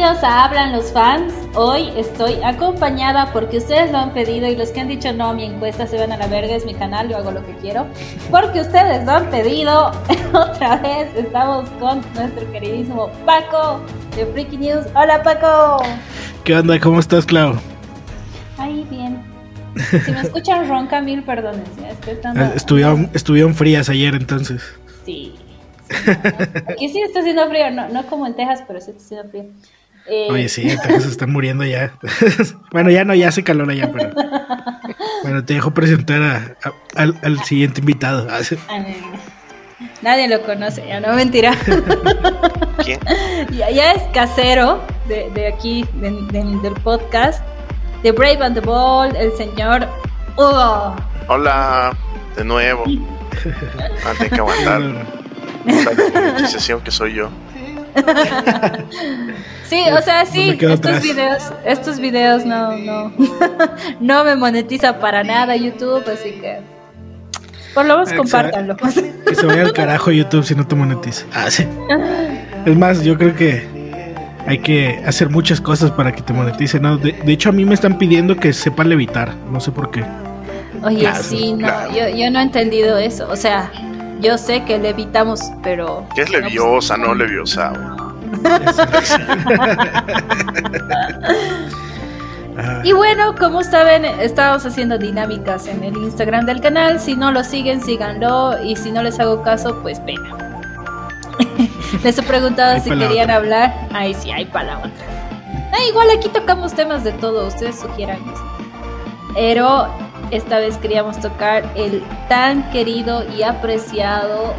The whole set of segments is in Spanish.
Bienvenidos a Hablan los fans. Hoy estoy acompañada porque ustedes lo han pedido y los que han dicho no, mi encuesta se van a la verga, es mi canal, yo hago lo que quiero. Porque ustedes lo han pedido. Otra vez estamos con nuestro queridísimo Paco de Freaky News. Hola Paco. ¿Qué onda? ¿Cómo estás, Clau? Ahí bien. Si me escuchan ronca, mil perdones. Ah, estuvieron, estuvieron frías ayer entonces. Sí. Aquí sí está haciendo frío, no, no como en Texas, pero sí está haciendo frío. Eh, Oye, sí, Texas se están muriendo ya. bueno, ya no, ya hace calor allá, pero. Bueno, te dejo presentar al, siguiente invitado. Nadie lo conoce, ya no mentira. ¿Quién? Ya, es casero de, aquí, del podcast. De Brave and the Bold, el señor Hugo. Hola, de nuevo. Ah, que aguantar la que soy yo. Sí, o sea, sí, estos videos, estos videos no, no, no me monetiza para nada YouTube, así que por lo menos compártanlo. Que se vaya al carajo YouTube si no te monetiza. Ah, sí. Es más, yo creo que hay que hacer muchas cosas para que te monetice. ¿no? De, hecho, a mí me están pidiendo que sepa levitar, no sé por qué. Oye, sí, no, yo, yo no he entendido eso. O sea, yo sé que levitamos, pero. ¿Qué es leviosa, no, leviosa? y bueno, como saben, estamos haciendo dinámicas en el Instagram del canal. Si no lo siguen, síganlo. Y si no les hago caso, pues pena. les he preguntado si querían hablar. Ay, sí, hay para la otra. Ah, igual aquí tocamos temas de todo. Ustedes sugieran eso. Pero esta vez queríamos tocar el tan querido y apreciado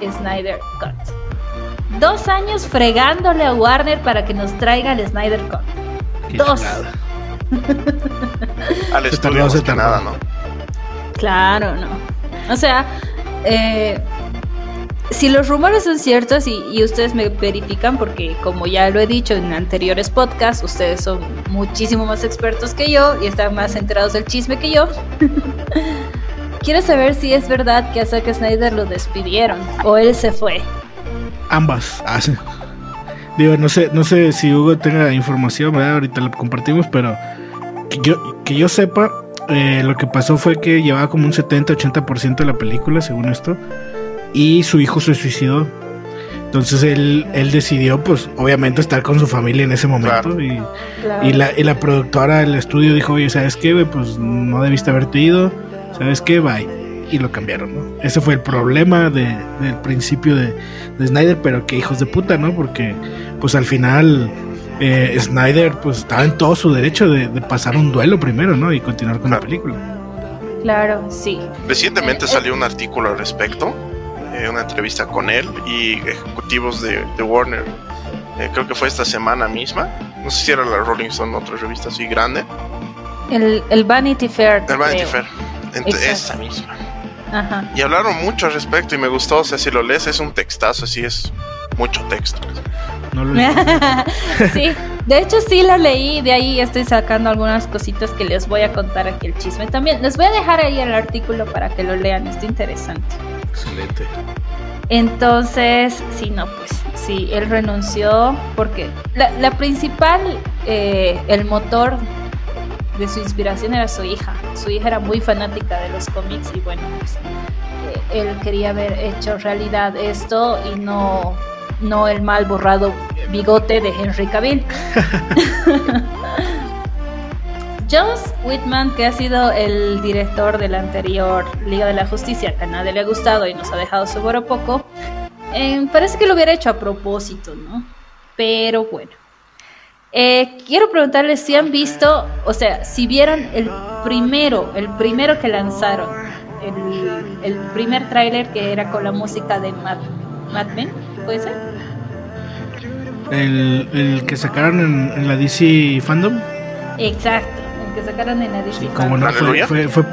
Snyder Cut. Dos años fregándole a Warner para que nos traiga el Snyder Cut. Dos. Al estudio no se nada, ¿no? Claro, no. O sea, eh, si los rumores son ciertos y, ustedes me verifican, porque como ya lo he dicho en anteriores podcasts, ustedes son muchísimo más expertos que yo y están más enterados del chisme que yo. Quiero saber si es verdad que a Zack Snyder lo despidieron o él se fue. Ambas. Ah, Digo, no sé, no sé si Hugo tenga información, ahorita lo compartimos, pero que yo, que yo sepa, eh, lo que pasó fue que llevaba como un 70-80% de la película, según esto y su hijo se suicidó. Entonces él, él decidió, pues, obviamente estar con su familia en ese momento. Y, y, la, y la productora del estudio dijo, oye, ¿sabes qué? Pues no debiste haberte ido. ¿Sabes qué? Bye. Y lo cambiaron, ¿no? Ese fue el problema de, del principio de, de, Snyder, pero qué hijos de puta, ¿no? Porque, pues al final, eh, Snyder, pues estaba en todo su derecho de, pasar un duelo primero, ¿no? Y continuar con la película. Claro, sí. Recientemente eh, salió un artículo al respecto eh, una entrevista con él y ejecutivos de, Warner. Eh, creo que fue esta semana misma. No sé si era la Rolling Stone, otra revista así grande. El, el Vanity Fair. El Vanity Fair. esa misma. Y hablaron mucho al respecto y me gustó. O sea, si lo lees, es un textazo, así es mucho texto. No lo sí, de hecho sí lo leí, de ahí estoy sacando algunas cositas que les voy a contar aquí el chisme. También les voy a dejar ahí el artículo para que lo lean, está interesante. Excelente. Entonces, sí, no, pues sí, él renunció porque la, principal, eh, el motor de su inspiración era su hija. Su hija era muy fanática de los cómics y bueno, pues eh, él quería haber hecho realidad esto y no, no el mal borrado bigote de Henry Cavill. Joss Whitman, que ha sido el director de la anterior Liga de la Justicia, que a nadie le ha gustado y nos ha dejado seguro poco, eh, parece que lo hubiera hecho a propósito, ¿no? Pero bueno. Eh, quiero preguntarles si han visto, o sea, si vieron el primero, el primero que lanzaron, el, primer tráiler que era con la música de Mad, Men, ¿puede ser? El, que sacaron en la DC Fandom. Exacto que sacaron en la DC. como no, fue, fue, fue,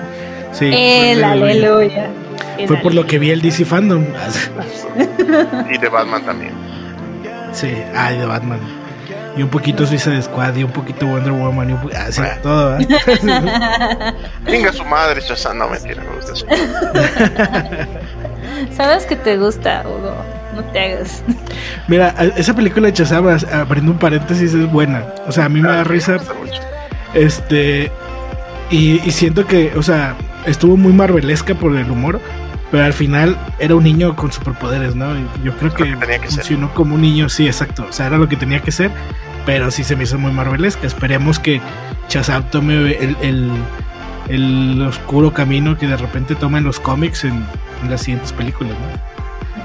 sí, el aleluya. Fue por lo que vi el DC Fandom. y de Batman también. Sí, ay, de Batman. Y un poquito Suicide Squad, y un poquito Wonder Woman, y un poquito, así, ah, todo, Venga su madre, Shazam, no mentira, me gusta ¿Sabes que te gusta, Hugo? No te hagas. Mira, esa película de Shazam, abriendo un paréntesis, es buena. O sea, a mí me da risa. Este. Y, y siento que, o sea, estuvo muy marvelesca por el humor. Pero al final era un niño con superpoderes, ¿no? Y yo creo que, funcionó como un niño, sí, exacto. O sea, era lo que tenía que ser. Pero sí se me hizo muy marvelesca. Esperemos que Shazam tome el, el, el oscuro camino que de repente toma en los cómics en, en las siguientes películas, ¿no?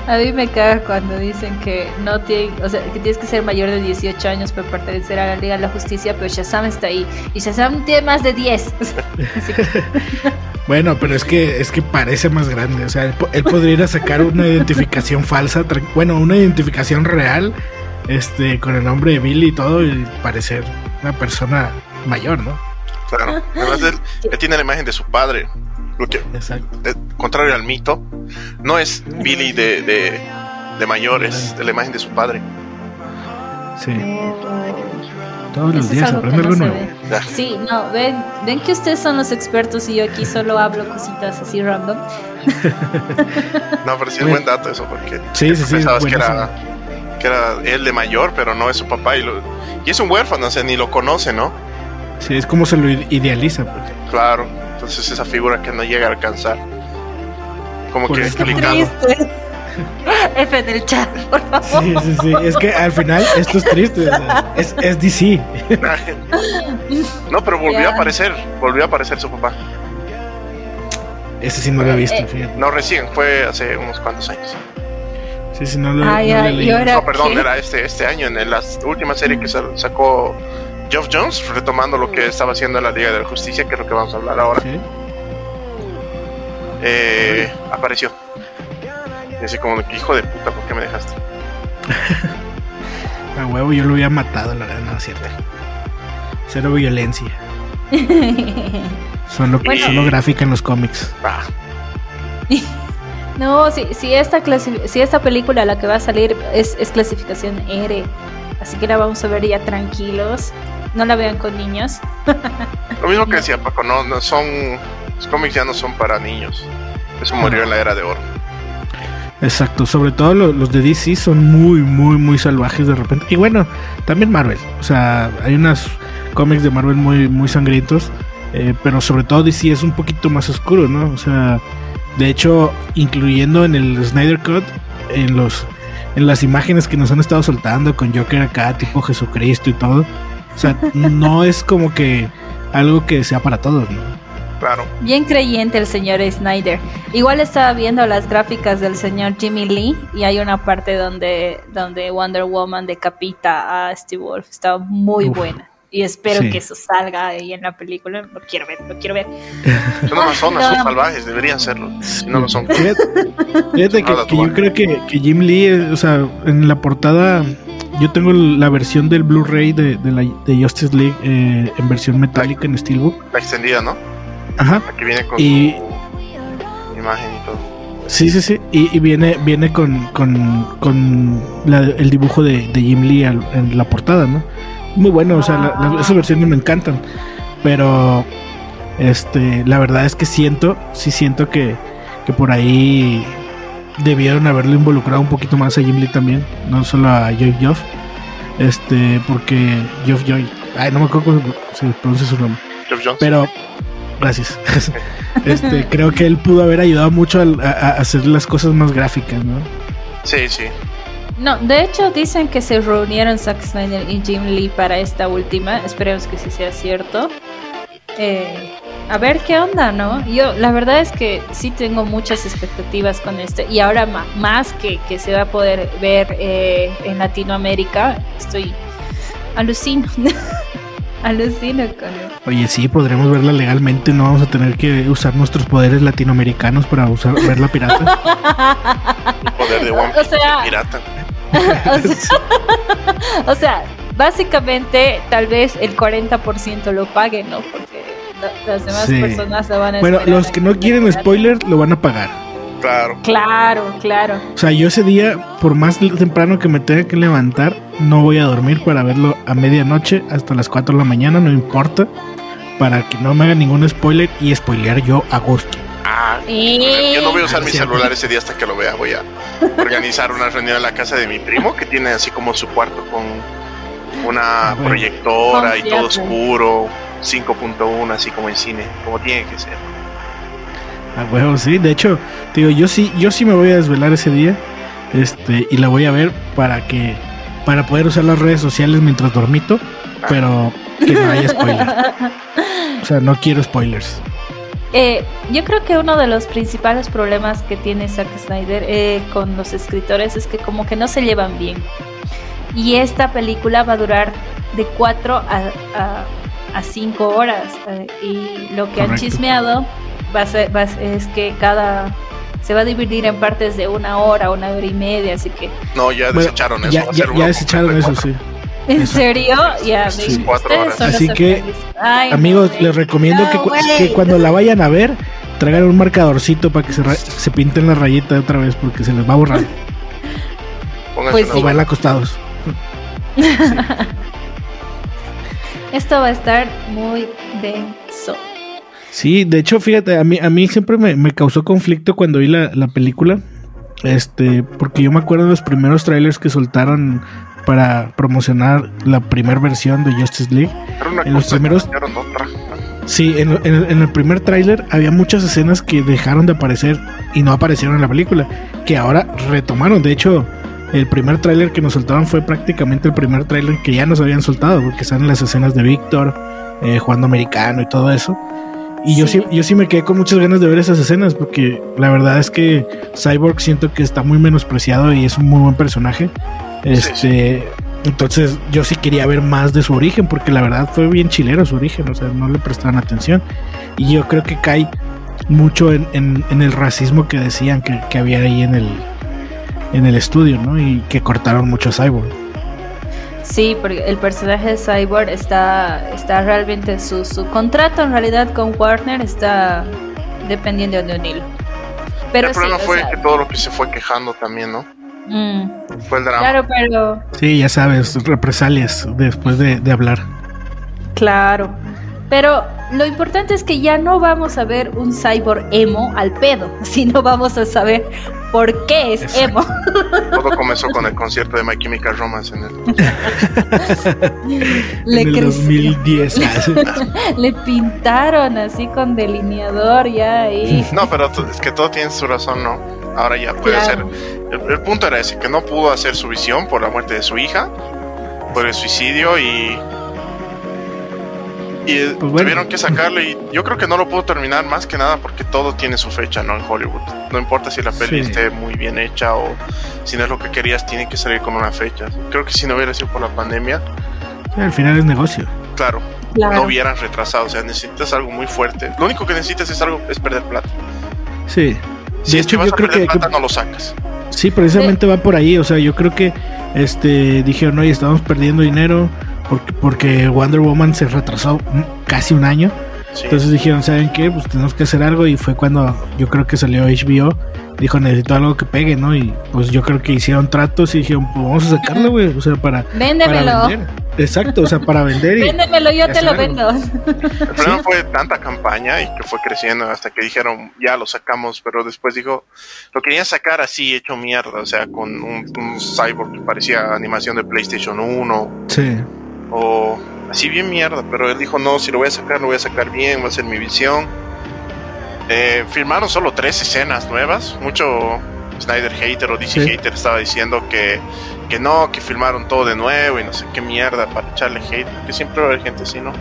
A mí me caga cuando dicen que no tiene, o sea, que tienes que ser mayor de 18 años para pertenecer a la Liga de la Justicia, pero Shazam está ahí y Shazam tiene más de 10. bueno, pero es que es que parece más grande, o sea, él, podría ir a sacar una identificación falsa, bueno, una identificación real, este, con el nombre de Billy y todo y parecer una persona mayor, ¿no? Claro, además él, él tiene la imagen de su padre. Lo que, Exacto. contrario al mito, no es Billy de, de, de mayor, es de la imagen de su padre. Sí. Todos los días aprende algo nuevo. Sí, no, ven, ven que ustedes son los expertos y yo aquí solo hablo cositas así random. no, pero sí es buen dato eso, porque sí, sí, pensabas que, era, que era él de mayor, pero no es su papá. Y, lo, y es un huérfano, o sea, ni lo conoce, ¿no? Sí, es como se lo idealiza. Pues. Claro. Entonces esa figura que no llega a alcanzar. Como que explicado. F del chat, por favor. Sí, sí, sí. Es que al final esto es triste. es, es, DC. no, pero volvió a aparecer. Volvió a aparecer su papá. Ese sí no lo he visto, eh, No, recién, fue hace unos cuantos años. Sí, sí, no lo, ay, no, ay, no perdón, era este, este año, en la última serie que sacó Geoff Jones, retomando lo que estaba haciendo en la Liga de la Justicia, que es lo que vamos a hablar ahora. Eh, apareció. Y así como, hijo de puta, ¿por qué me dejaste? A huevo, yo lo había matado, la verdad, no es cierto. Cero violencia. solo, solo gráfica en los cómics. Ah. No, si, si, esta si esta película la que va a salir es, es clasificación R, así que la vamos a ver ya tranquilos no la vean con niños. Lo mismo que decía Paco, no, no son. Los cómics ya no son para niños. Eso murió en la era de oro. Exacto, sobre todo los, de DC son muy, muy, muy salvajes de repente. Y bueno, también Marvel. O sea, hay unos cómics de Marvel muy, muy sangrientos. Eh, pero sobre todo DC es un poquito más oscuro, ¿no? O sea, de hecho, incluyendo en el Snyder Cut, en los en las imágenes que nos han estado soltando con Joker acá, tipo Jesucristo y todo, o sea, no es como que algo que sea para todos, ¿no? Claro. Bien creyente el señor Snyder. Igual estaba viendo las gráficas del señor Jimmy Lee y hay una parte donde, donde Wonder Woman decapita a Steve Wolf. Está muy buena. Y espero que eso salga ahí en la película. Lo quiero ver, lo quiero ver. Son Amazonas, son salvajes, deberían serlo. no lo son. Fíjate, que, yo creo que, que Jim Lee, o sea, en la portada yo tengo la versión del Blu-ray de, de, Justice League eh, en versión metálica en Steelbook. La extendida, ¿no? Ajá. Aquí viene con y, imagen y todo. Sí, sí, sí. Y, viene, viene con, con, con el dibujo de, Jim Lee en la portada, ¿no? Muy bueno, o sea, esas versiones me encantan. Pero, este, la verdad es que siento, sí siento que, que por ahí debieron haberlo involucrado un poquito más a Jim Lee también, no solo a Joy Joff, este, porque Joff Joy, ay, no me acuerdo cómo se pronuncia su nombre, pero gracias, este, creo que él pudo haber ayudado mucho a, hacer las cosas más gráficas, ¿no? Sí, sí. No, de hecho dicen que se reunieron Zack Snyder y Jim Lee para esta última, esperemos que sí sea cierto. Eh, a ver qué onda, ¿no? Yo la verdad es que sí tengo muchas expectativas con este y ahora más que, que se va a poder ver eh, en Latinoamérica, estoy alucino. alucino con él. Oye, sí, podremos verla legalmente, no vamos a tener que usar nuestros poderes latinoamericanos para usar verla pirata. El poder de One Piece pirata. o sea, básicamente tal vez el 40% lo pague, ¿no? Porque las demás personas lo van a Bueno, los que no quieren spoiler lo van a pagar. Claro. Claro, claro. O sea, yo ese día, por más temprano que me tenga que levantar, no voy a dormir para verlo a medianoche hasta las 4 de la mañana, no importa. Para que no me hagan ningún spoiler y spoilear yo a gusto. Ah, yo no voy a usar Ah, mi celular ese día hasta que lo vea. Voy a organizar una reunión en la casa de mi primo que tiene así como su cuarto con una Ah, bueno. proyectora y todo oscuro, 5.1, así como en cine, como tiene que ser. A huevo, sí. De hecho, te digo, yo sí, yo sí me voy a desvelar ese día. Este, y la voy a ver para que. Para poder usar las redes sociales mientras dormito. Pero que no haya spoilers. O sea, no quiero spoilers. Eh, yo creo que uno de los principales problemas que tiene Zack Snyder eh, con los escritores es que como que no se llevan bien. Y esta película va a durar de 4 a, a, 5 horas. eh, y lo que han chismeado va a ser, va a ser- es que cada... Se va a dividir en partes de una hora, una hora y media, así que... No, ya Bueno, desecharon eso. ya, va a ya, ser ya uno desecharon eso, sí. ¿En Exacto. serio? Ya, Sí, Así que. Ay, Amigos, les recomiendo No, que, cu- güey. que cuando la vayan a ver, traigan un marcadorcito para que se, se pinten la rayita otra vez porque se les va a borrar. Pónganse Pues o sí. van acostados. Esto va a estar muy denso. Sí, de hecho, fíjate, a mí, a mí siempre me, me causó conflicto cuando vi la, la película. Este, porque yo me acuerdo de los primeros trailers que soltaron para promocionar la primera versión de Justice League. En los primeros-. Sí, en, en el- en el primer tráiler había muchas escenas que dejaron de aparecer y no aparecieron en la película, que ahora retomaron. De hecho, el primer tráiler que nos soltaron fue prácticamente el primer tráiler que ya nos habían soltado, porque salen las escenas de Víctor eh, jugando americano y todo eso. Y yo Sí. yo sí me quedé con muchas ganas de ver esas escenas, porque la verdad es que Cyborg siento que está muy menospreciado y es un muy buen personaje. Este, entonces yo sí quería ver más de su origen, porque la verdad fue bien chilero su origen, o sea, no le prestaban atención. Y yo creo que cae mucho en, en- en el racismo que decían que, que había ahí en el, en el estudio, ¿no? Y que cortaron mucho a Cyborg. Sí, porque el personaje de Cyborg está, está realmente su, su contrato en realidad con Warner está dependiendo de un hilo. Pero el sí, problema o fue sea, que todo lo que se fue quejando también, ¿no? mm, Fue el drama. claro, pero Sí, ya sabes, represalias después de, de hablar. claro. Pero lo importante es que ya no vamos a ver un cyborg emo al pedo, sino vamos a saber por qué es Exacto. emo. Todo comenzó con el concierto de My Chemical Romance en el Le, en el creció- 2010. ah, sí. le pintaron así con delineador ya ahí. No, pero es que todo tiene su razón, ¿no? Ahora ya puede Claro. hacer. El, el punto era ese, que no pudo hacer su visión por la muerte de su hija, por el suicidio y. Y Pues bueno. tuvieron que sacarlo y yo creo que no lo pudo terminar más que nada porque todo tiene su fecha, ¿no? En Hollywood. No importa si la peli Sí. esté muy bien hecha o si no es lo que querías, tiene que salir con una fecha. Creo que si no hubiera sido por la pandemia, Sí, al final es negocio. claro, Claro. no hubieran retrasado. O sea, necesitas algo muy fuerte. Lo único que necesitas es algo, es perder plata. Sí. Si De es que hecho, vas yo a creo perder que- plata, no lo sacas. Sí, precisamente va por ahí. O sea, yo creo que este dijeron, oye, estamos perdiendo dinero porque, porque Wonder Woman se retrasó casi un año. Sí. Entonces dijeron, ¿saben qué? Pues tenemos que hacer algo. Y fue cuando yo creo que salió HBO. Dijo, necesito algo que pegue, ¿no? Y pues yo creo que hicieron tratos y dijeron, pues vamos a sacarlo, güey. O sea, para, para Véndemelo. vender. Exacto, o sea, para vender. Y, Véndemelo, yo y te lo algo. vendo. El problema fue tanta campaña y que fue creciendo hasta que dijeron, ya lo sacamos, pero después dijo, lo querían sacar así, hecho mierda, o sea, con un, un cyborg que parecía animación de PlayStation 1 sí. O así bien mierda, pero él dijo, no, si lo voy a sacar, lo voy a sacar bien, va a ser mi visión. Eh, filmaron solo tres escenas nuevas, mucho Snyder hater o DC Sí. hater estaba diciendo que, que no, que filmaron todo de nuevo y no sé qué mierda para echarle hate, que siempre va a haber gente así, ¿no?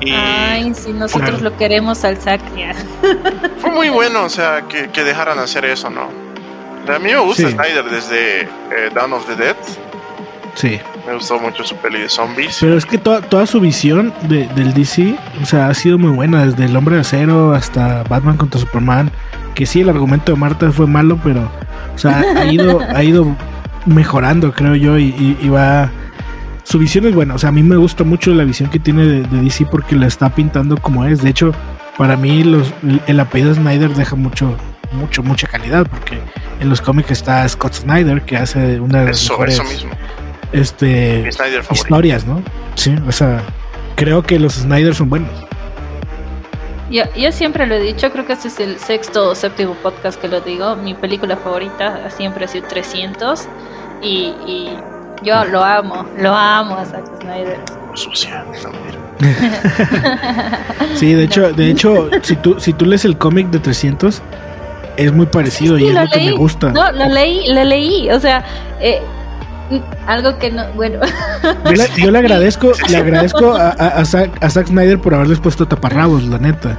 Y Ay, si nosotros lo queremos al sac ya. fue muy bueno, o sea, que, que dejaran hacer eso, ¿no? A mí me gusta Sí. Snyder desde eh, Dawn of the Dead, Sí. me gustó mucho su peli de zombies. Pero es que toda, toda su visión de, del DC, o sea, ha sido muy buena, desde El Hombre de Acero hasta Batman contra Superman, que sí, el argumento de Marta fue malo, pero, o sea, ha ido, ha ido mejorando, creo yo, y, y- y va... Su visión es buena, o sea, a mí me gusta mucho la visión que tiene de, de DC porque la está pintando como es. De hecho, para mí los, el, el apellido Snyder deja mucho, mucho, mucha calidad, porque en los cómics está Scott Snyder, que hace una de las Eso, mejores eso mismo. Este, historias, ¿no? Sí, o sea, creo que los Snyder son buenos. Yo, yo siempre lo he dicho, creo que este es el sexto o séptimo podcast que lo digo. Mi película favorita siempre ha sido 300 y, y yo lo amo, lo amo a Zack Snyder. Sucia. Sí, de hecho, de hecho, si tú, si tú lees el cómic de 300, es muy parecido Sí, y es lo lo que me gusta. No, lo leí, lo leí. O sea, eh, algo que no, bueno. Yo le, yo le agradezco, le agradezco a, a, a Zack, a Zack Snyder por haberles puesto taparrabos, la neta.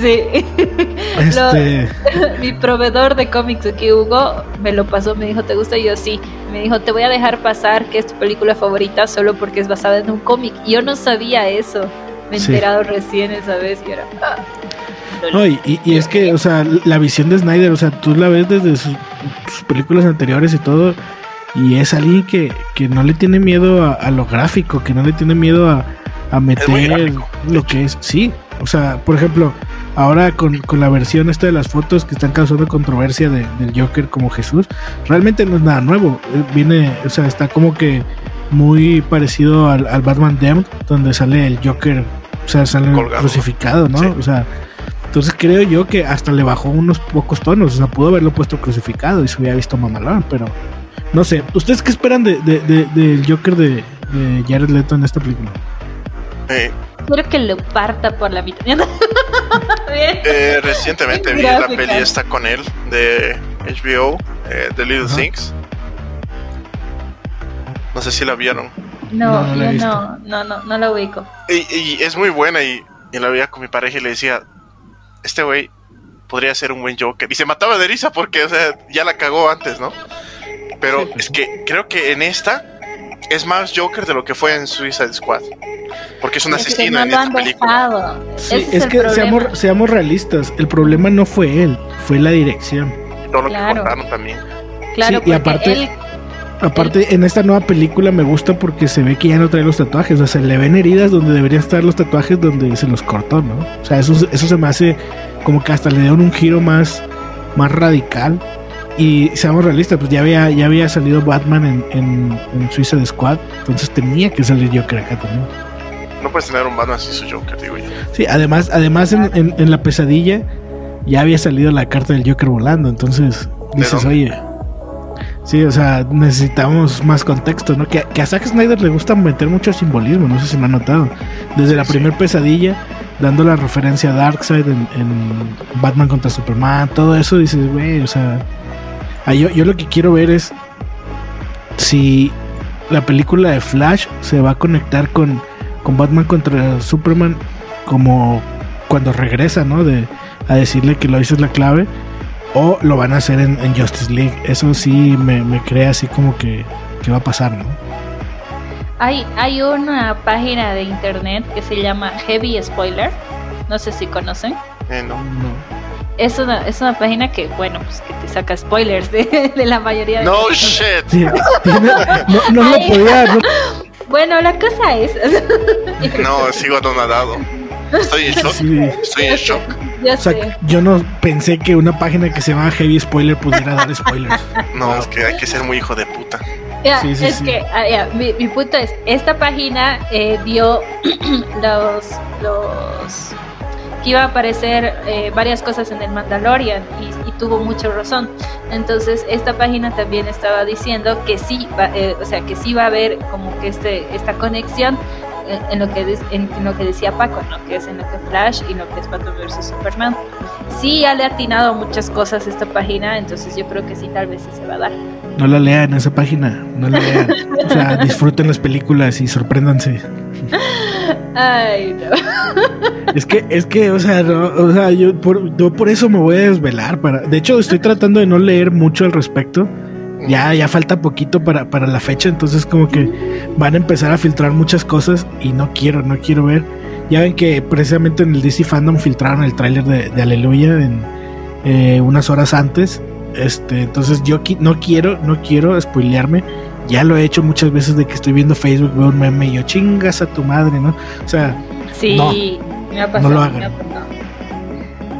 sí. Este, Mi proveedor de cómics aquí, Hugo, me lo pasó, me dijo, ¿te gusta? Y yo sí. Me dijo, te voy a dejar pasar que es tu película favorita solo porque es basada en un cómic. Y yo no sabía eso. Me he Sí. enterado recién esa vez y era... ah. no, y, y- y es que, o sea, la visión de Snyder, o sea, tú la ves desde sus, sus películas anteriores y todo, y es alguien que, que no le tiene miedo a, a lo gráfico, que no le tiene miedo a, a meter gráfico, lo que es. Sí, o sea, por ejemplo, ahora con, con la versión esta de las fotos que están causando controversia de- del Joker como Jesús, realmente no es nada nuevo. eh, Viene, o sea, está como que muy parecido al, al Batman Damned, donde sale el Joker, o sea, sale Colgado, crucificado, ¿no? Sí. O sea, entonces creo yo que hasta le bajó unos pocos tonos, o sea, pudo haberlo puesto crucificado y se hubiera visto mamalón, pero no sé. ¿Ustedes qué esperan de, de- de- del Joker de, de Jared Leto en esta película? Eh, Quiero que lo parta por la mitad. Eh, recientemente vi la peli esta con él de HBO, eh, The Little. Things. No sé si la vieron. No, No, no no, no, no, no la ubico. Y, y es muy buena y, y la veía con mi pareja y le decía, este güey podría ser un buen Joker. Y se mataba de risa porque, o sea, ya la cagó antes, ¿no? Pero es que creo que en esta es más Joker de lo que fue en Suicide Squad. Porque es un Es que asesino no en esta han película. dejado. Sí, Ese es, el que seamos, seamos realistas, el problema no fue él, fue la dirección. Y todo lo Claro. que contaron también. Claro, Sí, y aparte- él Aparte, en esta nueva película me gusta porque se ve que ya no trae los tatuajes. O sea, se le ven heridas donde deberían estar los tatuajes donde se los cortó, ¿no? O sea, eso, eso se me hace como que hasta le dieron un giro más, más radical. Y seamos realistas, pues ya había, ya había salido Batman en, en, en Suicide Squad. Entonces tenía que salir Joker acá también. No puedes tener un Batman sin su Joker, digo yo. Sí, además, además en, en- en la pesadilla ya había salido la carta del Joker volando. Entonces dices, oye. Sí, o sea, necesitamos más contexto, ¿no? Que, que a Zack Snyder le gusta meter mucho simbolismo, no sé si me han notado. Desde la Sí. primer pesadilla, dando la referencia a Darkseid en, en Batman contra Superman, todo eso, dices, güey, o sea. Ah, yo, yo lo que quiero ver es si la película de Flash se va a conectar con, con Batman contra Superman como cuando regresa, ¿no? De, a decirle que lo hizo es la clave. O lo van a hacer en, en Justice League. Eso sí me, me crea así como que, que va a pasar, ¿no? Hay, hay una página de internet que se llama Heavy Spoiler. No sé si conocen. Eh, no. No. Es una, es una página que, bueno, pues que te saca spoilers de, de la mayoría de No cosas. shit. No, no lo podía. no- Bueno, la cosa es. No, sigo anonadado. Estoy en shock. sí. Estoy en shock. Ya O sea, sé. yo no pensé que una página que se llama Heavy Spoiler pudiera dar spoilers. No, es que hay que ser muy hijo de puta. Sí, sí, es sí. que ah, ya, mi, mi punto es, esta página eh, dio los, los que iba a aparecer eh, varias cosas en el Mandalorian y, y tuvo mucha razón. Entonces esta página también estaba diciendo que sí, va, eh, o sea, que sí va a haber como que este esta conexión eh, en lo que en, en lo que decía Paco, ¿no? Que es en lo que Flash y lo que es Batman vs Superman. Sí, ha le ha atinado muchas cosas esta página, entonces yo creo que sí, tal vez sí se va a dar. No la lean esa página. No la lean. O sea, disfruten las películas y sorpréndanse. Ay, no. Es que, es que, o sea, o sea, yo por, yo por eso me voy a desvelar. Para, de hecho, estoy tratando de no leer mucho al respecto. Ya, ya falta poquito para, para la fecha, entonces como que van a empezar a filtrar muchas cosas y no quiero, no quiero ver. Ya ven que precisamente en el DC Fandom filtraron el tráiler de, Aleluya en eh, unas horas antes. Este, entonces yo no quiero, no quiero spoilearme. Ya lo he hecho muchas veces de que estoy viendo Facebook, veo un meme y yo chingas a tu madre, ¿no? O sea, Sí, No, me ha pasado. no lo hagan. me ha pasado.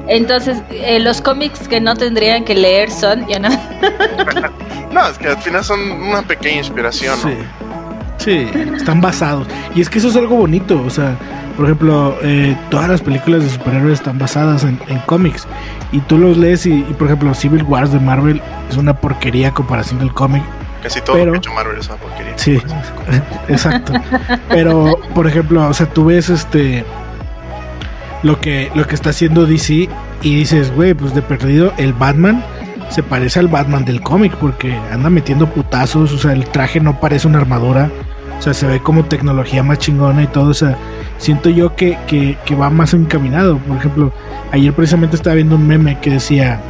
Entonces, eh, los cómics que no tendrían que leer son, ya no. No, es que al final son una pequeña inspiración, ¿no? Sí. Sí, están basados. Y es que eso es algo bonito, o sea, por ejemplo, eh, todas las películas de superhéroes están basadas en, en cómics. Y tú los lees y, y, por ejemplo, Civil Wars de Marvel es una porquería comparación del cómic. Casi todo Pero- lo que ha hecho Marvel es una porquería. Sí, exacto. Pero, por ejemplo, o sea, tú ves este lo que, lo que está haciendo DC y dices, güey, pues de perdido el Batman se parece al Batman del cómic porque anda metiendo putazos, o sea, el traje no parece una armadura, o sea, se ve como tecnología más chingona y todo, o sea, siento yo que, que, que va más encaminado. Por ejemplo, ayer precisamente estaba viendo un meme que decía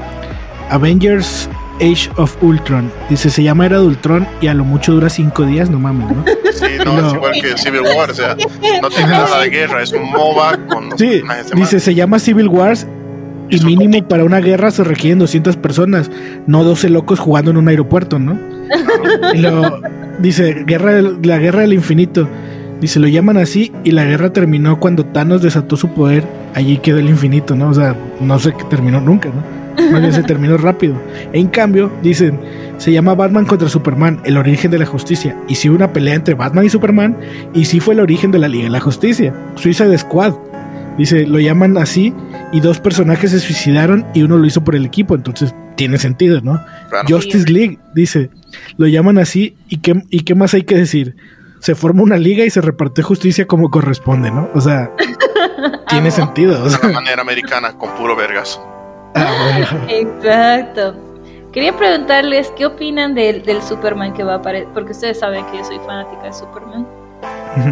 Avengers Age of Ultron. Dice, se llama Era de Ultron y a lo mucho dura cinco días, no mames, ¿no? Sí, no, No. es igual que Civil War, o sea, no tiene nada de guerra, es un MOBA con los Sí, dice, se llama Civil Wars y mínimo para una guerra se requieren 200 personas, no 12 locos jugando en un aeropuerto, ¿no? Y luego dice, guerra la guerra del infinito. Dice, lo llaman así y la guerra terminó cuando Thanos desató su poder. Allí quedó el infinito, ¿no? O sea, no sé qué terminó nunca, ¿no? Más bien se terminó rápido. En cambio, dicen, se llama Batman contra Superman, el origen de la justicia. Y si hubo una pelea entre Batman y Superman, y sí fue el origen de la Liga de la Justicia. Suicide Squad. Dice, lo llaman así y dos personajes se suicidaron y uno lo hizo por el equipo, entonces tiene sentido, ¿no? Claro. Justice League, dice, lo llaman así y qué, y qué más hay que decir. Se forma una liga y se reparte justicia como corresponde, ¿no? O sea, tiene sentido. o de una manera americana, con puro vergas. Ah. Exacto. Quería preguntarles qué opinan del, del Superman que va a aparecer, porque ustedes saben que yo soy fanática de Superman.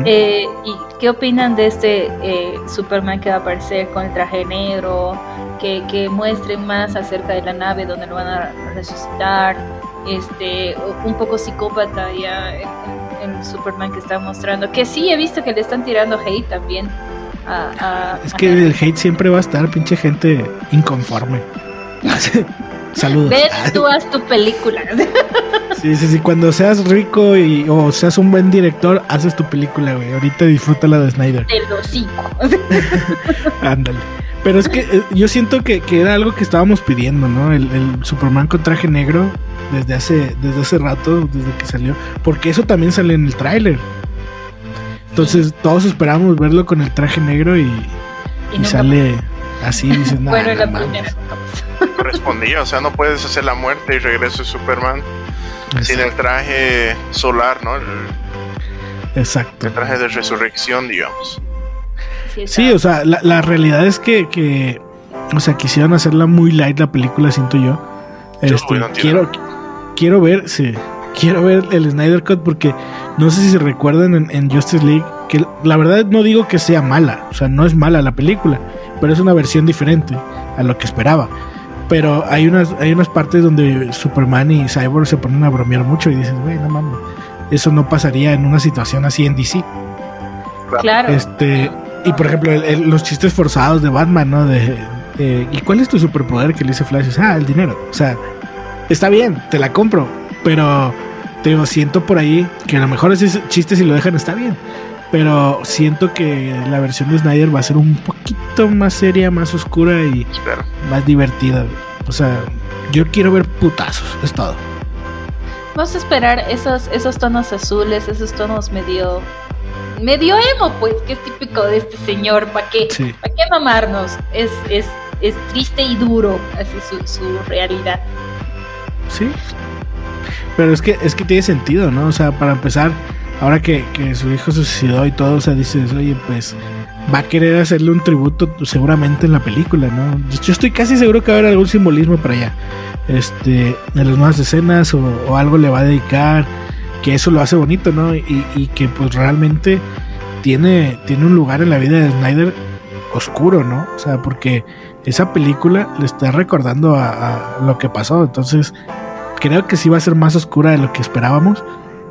Eh, ¿Y qué opinan de este eh, Superman que va a aparecer con el traje negro? Que, que muestren más acerca de la nave donde lo van a resucitar. Este, un poco psicópata ya el, el- el Superman que está mostrando. Que sí he visto que le están tirando hate también. A, a- Es que el hate siempre va a estar, pinche gente inconforme. Saludos. Ves, tú haz tu película. Sí, sí, sí. Cuando seas rico y, o seas un buen director, haces tu película, güey. Ahorita disfruta la de Snyder. del hocico. Ándale. Pero es que eh, yo siento que, que era algo que estábamos pidiendo, ¿no? El, el Superman con traje negro desde hace, desde hace rato, desde que salió. Porque eso también sale en el tráiler. Entonces todos esperábamos verlo con el traje negro y, y nunca sale así, dices, "Nah, Bueno, en no la mames". primera. Correspondía, o sea, no puedes hacer la muerte y regreso de Superman sin el traje solar, ¿no? El, Exacto. el traje de resurrección, digamos. Sí, Sí, o sea, la, la realidad es que, que, o sea, quisieron hacerla muy light la película, siento yo. Yo, Este, no quiero, quiero ver, sí, quiero ver el Snyder Cut porque no sé si se recuerdan en, en Justice League que la verdad no digo que sea mala, o sea, no es mala la película, pero es una versión diferente a lo que esperaba. Pero hay unas, hay unas partes donde Superman y Cyborg se ponen a bromear mucho y dices, güey, no mames, eso no pasaría en una situación así en DC. Claro. Este, y por ejemplo, el- el- los chistes forzados de Batman, ¿no? De, de, ¿y cuál es tu superpoder que le dice Flash? Es, ah, el dinero. O sea, está bien, te la compro, pero te digo, siento por ahí que a lo mejor ese chiste si lo dejan está bien, pero siento que la versión de Snyder va a ser un poquito más seria, más oscura y Espero. más divertida. O sea, yo quiero ver putazos, es todo. Vamos a esperar esos, esos tonos azules, esos tonos medio. medio emo, pues, que es típico de este señor. ¿Para qué? Sí. ¿Para qué mamarnos? Es, es, es triste y duro, así su, su realidad. Sí. Pero es que, es que tiene sentido, ¿no? O sea, para empezar, ahora que, que su hijo se suicidó y todo, o sea, dices, oye, pues va a querer hacerle un tributo seguramente en la película, ¿no? Yo estoy casi seguro que va a haber algún simbolismo para allá. Este, en las nuevas escenas o, o algo le va a dedicar, que eso lo hace bonito, ¿no? Y, y que pues realmente tiene, tiene un lugar en la vida de Snyder oscuro, ¿no? O sea, porque esa película le está recordando a, a lo que pasó, entonces creo que sí va a ser más oscura de lo que esperábamos.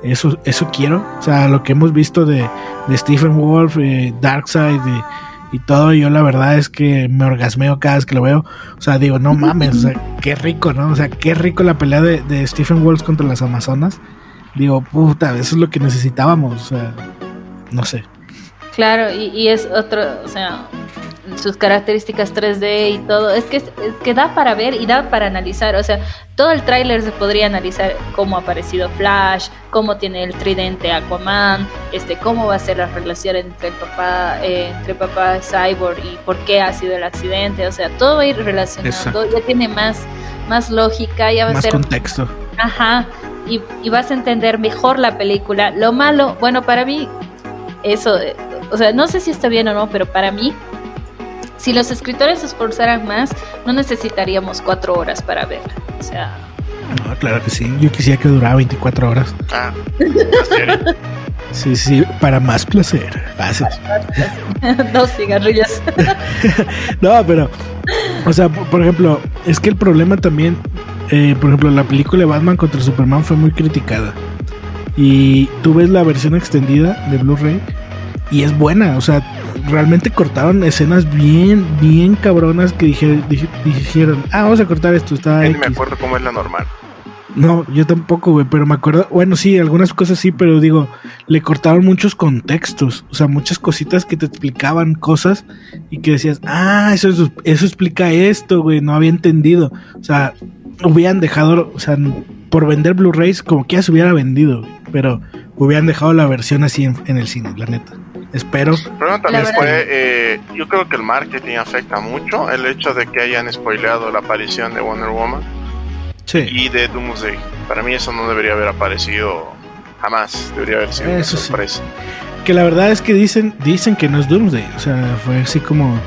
Eso, eso quiero. O sea, lo que hemos visto de, de Stephen Wolf, eh, Darkseid y, y todo, yo la verdad es que me orgasmeo cada vez que lo veo. O sea, digo, no mames, o sea, qué rico, ¿no? O sea, qué rico la pelea de, de Stephen Wolf contra las Amazonas. Digo, puta, eso es lo que necesitábamos. O sea, no sé. Claro, y, y es otro, o sea, sus características 3D y todo, es que, es que da para ver y da para analizar, o sea, todo el tráiler se podría analizar cómo ha aparecido Flash, cómo tiene el tridente Aquaman, este, cómo va a ser la relación entre el papá, eh, entre papá Cyborg y por qué ha sido el accidente, o sea, todo va a ir relacionado, ya tiene más, más lógica, ya va más a ser contexto. Ajá, y, y, vas a entender mejor la película. Lo malo, bueno, para mí, eso, o sea, no sé si está bien o no, pero para mí, si los escritores se esforzaran más, no necesitaríamos cuatro horas para verla. O sea. No, claro que sí. Yo quisiera que durara 24 horas. Ah, sí, sí, para más placer. Haces. Dos cigarrillos. no, pero, o sea, por, por, ejemplo, es que el problema también, eh, por ejemplo, la película de Batman contra Superman fue muy criticada. Y tú ves la versión extendida de Blu-ray y es buena, o sea, realmente cortaron escenas bien, bien cabronas que dijeron, dijeron ah, vamos a cortar esto, está Ni me acuerdo cómo es la normal. No, yo tampoco, güey, pero me acuerdo, bueno, sí, algunas cosas sí, pero digo, le cortaron muchos contextos, o sea, muchas cositas que te explicaban cosas y que decías, ah, eso, eso explica esto, güey, no había entendido. O sea, hubieran dejado, o sea, por vender Blu-rays como que ya se hubiera vendido, güey, pero hubieran dejado la versión así en, en el cine, la neta. Espero. Pero también fue, eh, yo creo que el marketing afecta mucho el hecho de que hayan spoileado la aparición de Wonder Woman sí. y de Doomsday. Para mí eso no debería haber aparecido jamás, debería haber sido Eso una sorpresa. Sí. Que la verdad es que dicen, dicen que no es Doomsday, o sea, fue así como,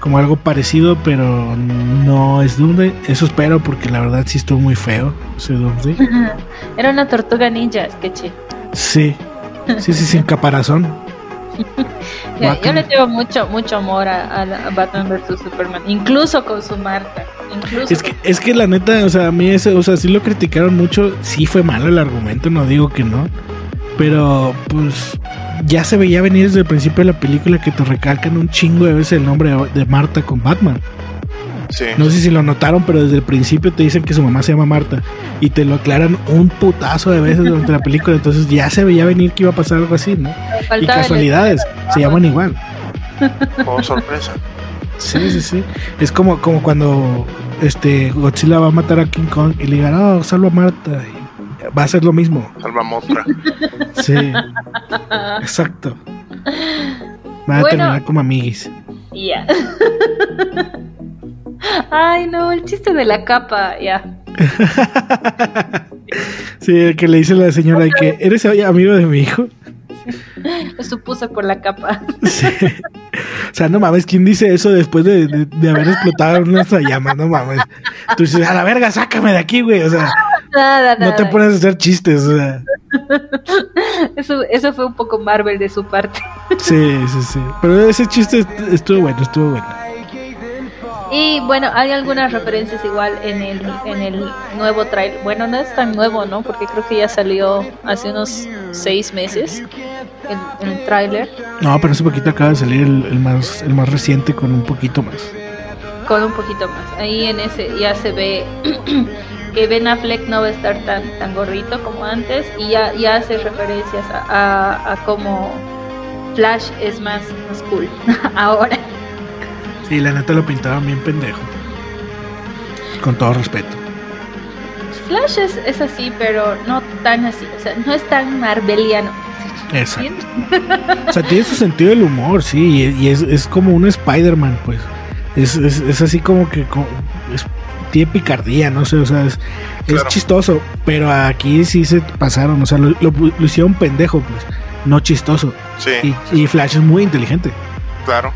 como algo parecido, pero no es Doomsday. Eso espero porque la verdad sí estuvo muy feo ese Doomsday. Era una tortuga ninja, sketchy. Sí, sí, sí, sin caparazón. Yo le llevo mucho, mucho amor a, a, Batman vs Superman, incluso con su. Incluso es que, es que la neta, o sea, a mí ese, o sea, sí lo criticaron mucho, sí fue malo el argumento, no digo que no. Pero pues ya se veía venir desde el principio de la película que te recalcan un chingo de veces el nombre de, de Marta con Batman. Sí. No sé si lo notaron, pero desde el principio te dicen que su mamá se llama Marta y te lo aclaran un putazo de veces durante la película, entonces ya se veía venir que iba a pasar algo así, ¿no? Y casualidades, se llaman igual. Como sorpresa. Sí, sí, sí. Es como, como cuando este Godzilla va a matar a King Kong y le digan, oh, salva a Marta. Y va a ser lo mismo. Salva a Motra. Sí. Exacto. Va a terminar como amiguis. Ya. Ay, no, el chiste de la capa, ya. sí, el que le dice la señora que eres amigo de mi hijo. Me supuse por la capa. Sí. O sea, no mames, ¿quién dice eso después de, de, de haber explotado nuestra llama? No mames. Tú dices, a la verga, sácame de aquí, güey. O sea, Nada, nada. no te pones a hacer chistes. O sea, Eso, eso fue un poco Marvel de su parte. sí, sí, sí. Pero ese chiste est- estuvo bueno, estuvo bueno. Y bueno, hay algunas referencias igual en el, en el nuevo trailer. Bueno, no es tan nuevo, ¿no? Porque creo que ya salió hace unos seis meses el, el tráiler. No, pero hace poquito acaba de salir el, el más, el más reciente con un poquito más. Con un poquito más. Ahí en ese ya se ve que Ben Affleck no va a estar tan, tan gordito como antes. Y ya, ya hace referencias a, a, a cómo Flash es más, más cool ahora. Sí, la neta lo pintaban bien pendejo. Con todo respeto. Flash es, es así, pero no tan así. O sea, no es tan marveliano. Exacto. O sea, tiene su sentido del humor, sí, y, y es, es como un Spider-Man, pues. Es, es, es así como que co- es- tiene picardía, no sé, o sea, es, es Claro. chistoso, pero aquí sí se pasaron, o sea, lo, lo- lo hicieron pendejo, pues, no chistoso. Sí, Y, y Flash es muy inteligente. claro.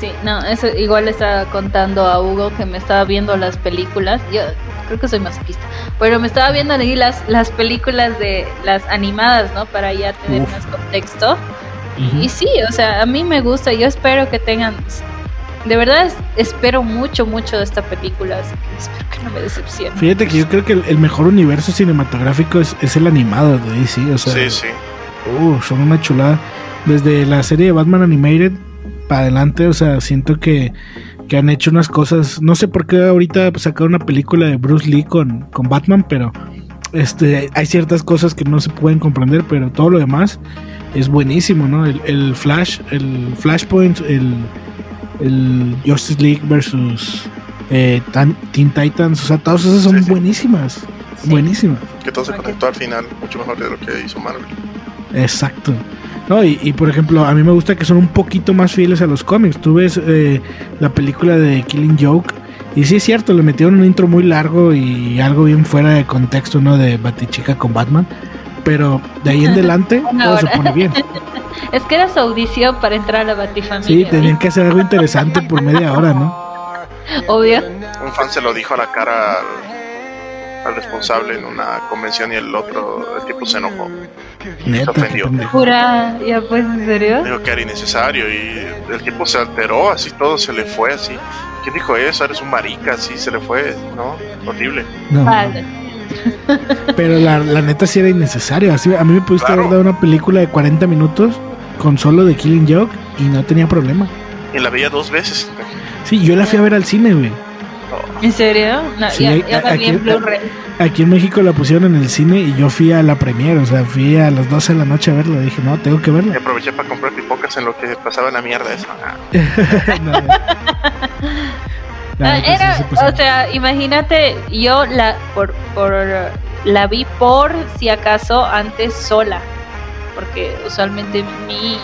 Sí, no, eso igual le estaba contando a Hugo que me estaba viendo las películas. Yo creo que soy masoquista, pero me estaba viendo ahí las, las películas de las animadas, ¿no? Para ya tener Uf. más contexto. Y sí, o sea, a mí me gusta. Yo espero que tengan. De verdad, es- espero mucho, mucho de esta película. Así que espero que no me decepcione. Fíjate que yo creo que el, el mejor universo cinematográfico es, es el animado de DC, o sea, Sí, sí. Uh, son una chulada. Desde la serie de Batman Animated para adelante, o sea, siento que, que han hecho unas cosas. No sé por qué ahorita sacaron una película de Bruce Lee con, con Batman, pero este hay ciertas cosas que no se pueden comprender, pero todo lo demás es buenísimo, ¿no? El, el Flash, el Flashpoint, el, el Justice League versus eh, Teen Titans, o sea, todas esas son Sí, sí. buenísimas. Buenísimas. Que todo se conectó al final, mucho mejor de lo que hizo Marvel. Exacto. No, y, y, por ejemplo, a mí me gusta que son un poquito más fieles a los cómics. Tú ves eh, la película de Killing Joke. Y sí es cierto, le metieron un intro muy largo y algo bien fuera de contexto, ¿no? De Batichica con Batman. Pero de ahí en adelante todo se pone bien. Es que era su audición para entrar a la Sí, Batifamilia. tenían que hacer algo interesante por media hora, ¿no? Obvio. Un fan se lo dijo a la cara al, al responsable en una convención y el otro, el tipo se enojó. Neta. Jura, ya pues, ¿en serio? Dijo que era innecesario y el tipo se alteró, así todo se le fue así. ¿Quién dijo eso? Eres un marica, así se le fue, ¿no? Horrible. No, Vale. pero la, la neta sí era innecesario. Así, a mí me pudiste Claro. haber dado una película de 40 minutos con solo de Killing Joke y no tenía problema. Y la veía dos veces. Sí, yo la fui a ver al cine, güey. ¿En serio? No, Sí, ya, ya aquí- en Blu-ray. Aquí en México la pusieron en el cine y yo fui a la premiere, o sea, fui a las 12 de la noche a verla. Dije, no, tengo que Y verla. aproveché para comprar pipocas en lo que pasaba en la mierda esa. No, Ah, era, pasó. o sea, imagínate, yo la por, por la vi por si acaso antes sola, porque usualmente mi,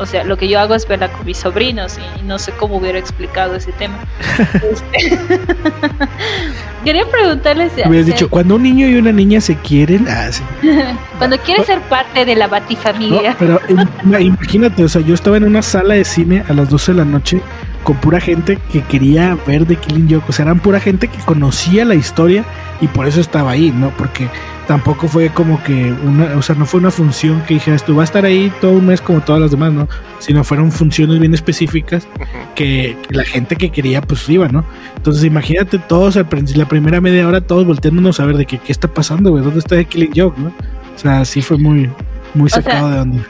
o sea, lo que yo hago es verla con mis sobrinos y no sé cómo hubiera explicado ese tema. Este, Quería preguntarles Hubieras dicho, cuando un niño y una niña se quieren, ah, sí. cuando quieres ser parte de la No, Batifamilia. pero im- imagínate, o sea, yo estaba en una sala de cine a las 12 de la noche con pura gente que quería ver The Killing Joke, o sea, eran pura gente que conocía la historia y por eso estaba ahí, ¿no? Porque tampoco fue como que una, o sea, no fue una función que dijeras tú va a estar ahí todo un mes como todas las demás, ¿no? Sino fueron funciones bien específicas que, que la gente que quería pues iba, ¿no? Entonces imagínate todos al la primera media hora todos volteándonos a ver de que qué está pasando, güey, ¿dónde está The Killing Joke, no? O sea, sí fue muy muy sea, sacado de onda.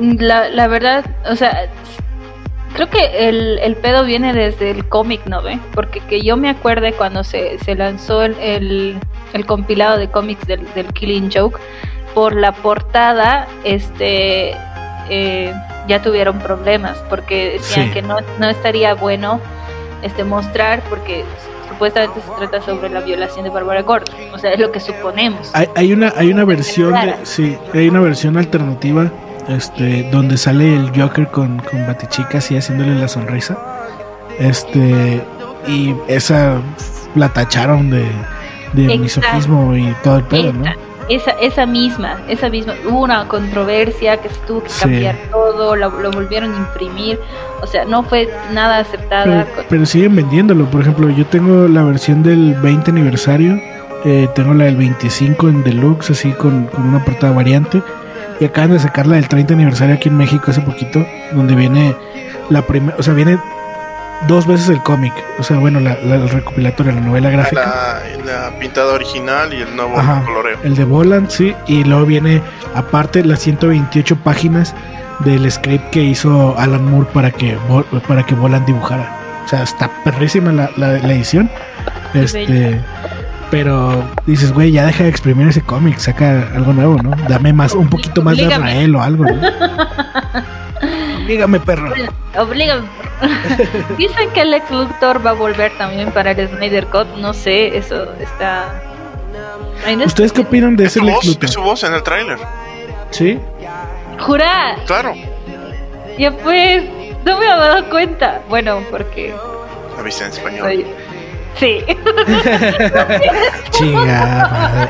La, la verdad, o sea, creo que el, el pedo viene desde el cómic, ¿no ve? Porque que yo me acuerde cuando se, se lanzó el, el, el compilado de cómics del, del Killing Joke, por la portada, este, eh, ya tuvieron problemas, porque decían Sí. que no, no estaría bueno este mostrar, porque supuestamente se trata sobre la violación de Bárbara Gordon, o sea, es lo que suponemos. Hay, hay una hay una versión de, sí, hay una versión alternativa este donde sale el Joker con con Batichica así haciéndole la sonrisa. Este y esa la tacharon de de Exacto. misogismo y todo el pedo, ¿no? Esa, esa, misma, esa misma, hubo una controversia que se tuvo que Sí. cambiar todo, lo, lo volvieron a imprimir, o sea, no fue nada aceptada. Pero, pero siguen vendiéndolo. Por ejemplo, yo tengo la versión del 20 aniversario. eh, tengo la del 25 en deluxe, así con, con una portada variante. Y acaban de sacar la del 30 aniversario aquí en México hace poquito, donde viene la primera, o sea, viene dos veces el cómic. O sea, bueno, la, la, el recopilatorio, la novela gráfica. La, la pintada original y el nuevo Ajá. coloreo. El de Voland, sí. Y luego viene, aparte, las 128 páginas del script que hizo Alan Moore para que, para que Voland dibujara. O sea, está perrísima la, la, la edición. Este. Pero dices, güey, ya deja de exprimir ese cómic, saca algo nuevo, ¿no? Dame más, un poquito más de Oblígame. Israel o algo, ¿no? Dígame, perro. Oblígame. Dicen que el ex Luthor va a volver también para el Snyder Cut, no sé, eso está... No ¿Ustedes qué opinan de Es ese su Lex voz, Luthor? es su voz en el tráiler. ¿Sí? ¡Jura! Claro. Ya pues, no me había dado cuenta. Bueno, porque La viste en español. soy... Sí. Chinga.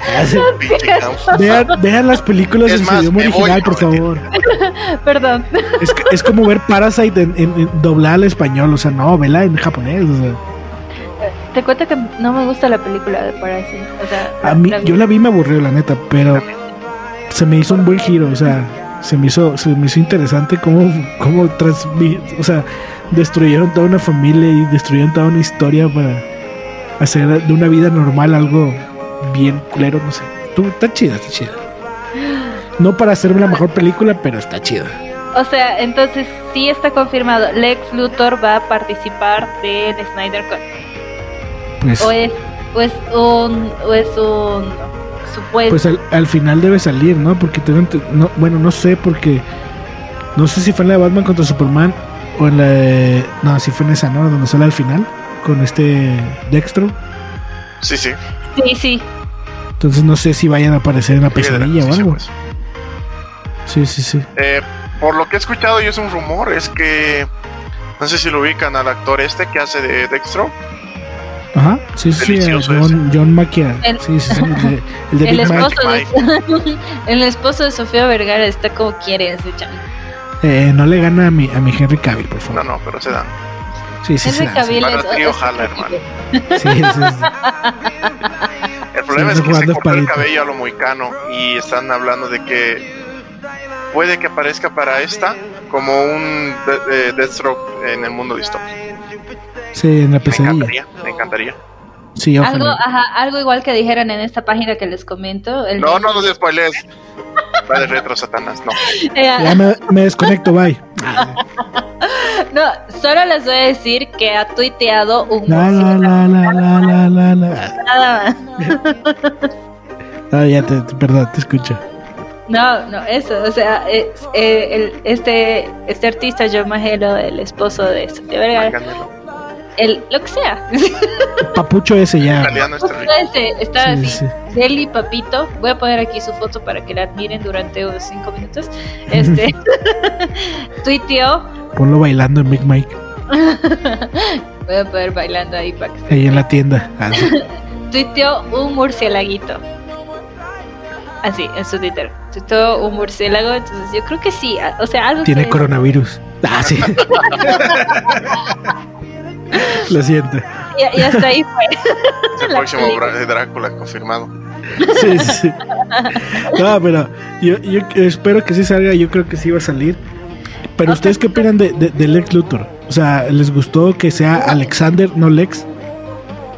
Vean, vean las películas Es en su idioma original, por favor. Perdón. Es, como ver Parasite en, en, en doblada al español, o sea, no, vela en japonés. O sea, Te cuento que no me gusta la película de Parasite. O sea, a mí, la- yo la vi y me aburrió, la neta, pero se me hizo un buen giro, o sea, se me hizo, se me hizo interesante cómo, cómo transmi- o sea, destruyeron toda una familia y destruyeron toda una historia para hacer de una vida normal algo bien culero, no sé. Tú, está chida, está chida. No para hacer la mejor película, pero está chida. O sea, entonces sí está confirmado. Lex Luthor va a participar del Snyder Cut. Pues, O es, o es un, o es un supuesto. pues al, al final debe salir, ¿no? Porque tengo no, bueno, no sé porque no sé si fue en la de Batman contra Superman o en la de, no, sí fue en esa, ¿no? Donde sale al final con este Dextro. Sí, sí. Sí, sí. Entonces no sé si vayan a aparecer en la pesadilla Sí, o algo. pues. Sí, sí, sí. Eh, por lo que he escuchado y es un rumor, es que no sé si lo ubican al actor este que hace de Dextro. Ajá, sí, sí, eh, John, John Maquia. El- Sí, sí, sí, el de, el de El esposo, de, el esposo de Sofía Vergara está como quiere channel. Eh, no le gana a mi, a mi Henry Cavill, por No, favor. no, pero se dan. Sí, sí, sí. Henry Cavill Para es trío es- jala, hermano. sí, sí, sí. El problema Sí, es que se cortó el cabello a lo moicano y están hablando de que puede que aparezca para esta como un de- de- Deathstroke en el mundo distópico. Sí, en la Me pesadilla. encantaría, me encantaría. Sí, Algo, ajá, algo igual que dijeran en esta página que les comento. El No, no nos spoilees. Va de retro, Satanás, no. Eh, Ya me, me desconecto, bye. no, solo les voy a decir que ha tuiteado un La, la, la, la, la, la, la, la. nada más. Ah, ya te, te- perdón, te escucho. No, no, eso, o sea, es, eh, el, este, este artista, John Majelo, el esposo de Sofía Vergara. El, lo que sea. Papucho ese ya. Este rico. Este, está Sí, así, sí. Deli Papito. Voy a poner aquí su foto para que la admiren durante unos 5 minutos. Este, tuiteó, Ponlo bailando en Big Mike. voy a poner bailando ahí para que Ahí en la tienda. Ah, tuiteó un murcielaguito. Así, en su Twitter. Tuiteó un murciélago, entonces yo creo que sí. a- O sea, algo Tiene que- coronavirus. Ah, sí. Lo siento. Y, y hasta ahí fue. Es el próximo película. Bra- Drácula confirmado. Sí, sí. No, pero yo, yo espero que sí salga. Yo creo que sí va a salir. Pero ustedes qué opinan de, de, de Lex Luthor? O sea, ¿les gustó que sea Alexander, no Lex?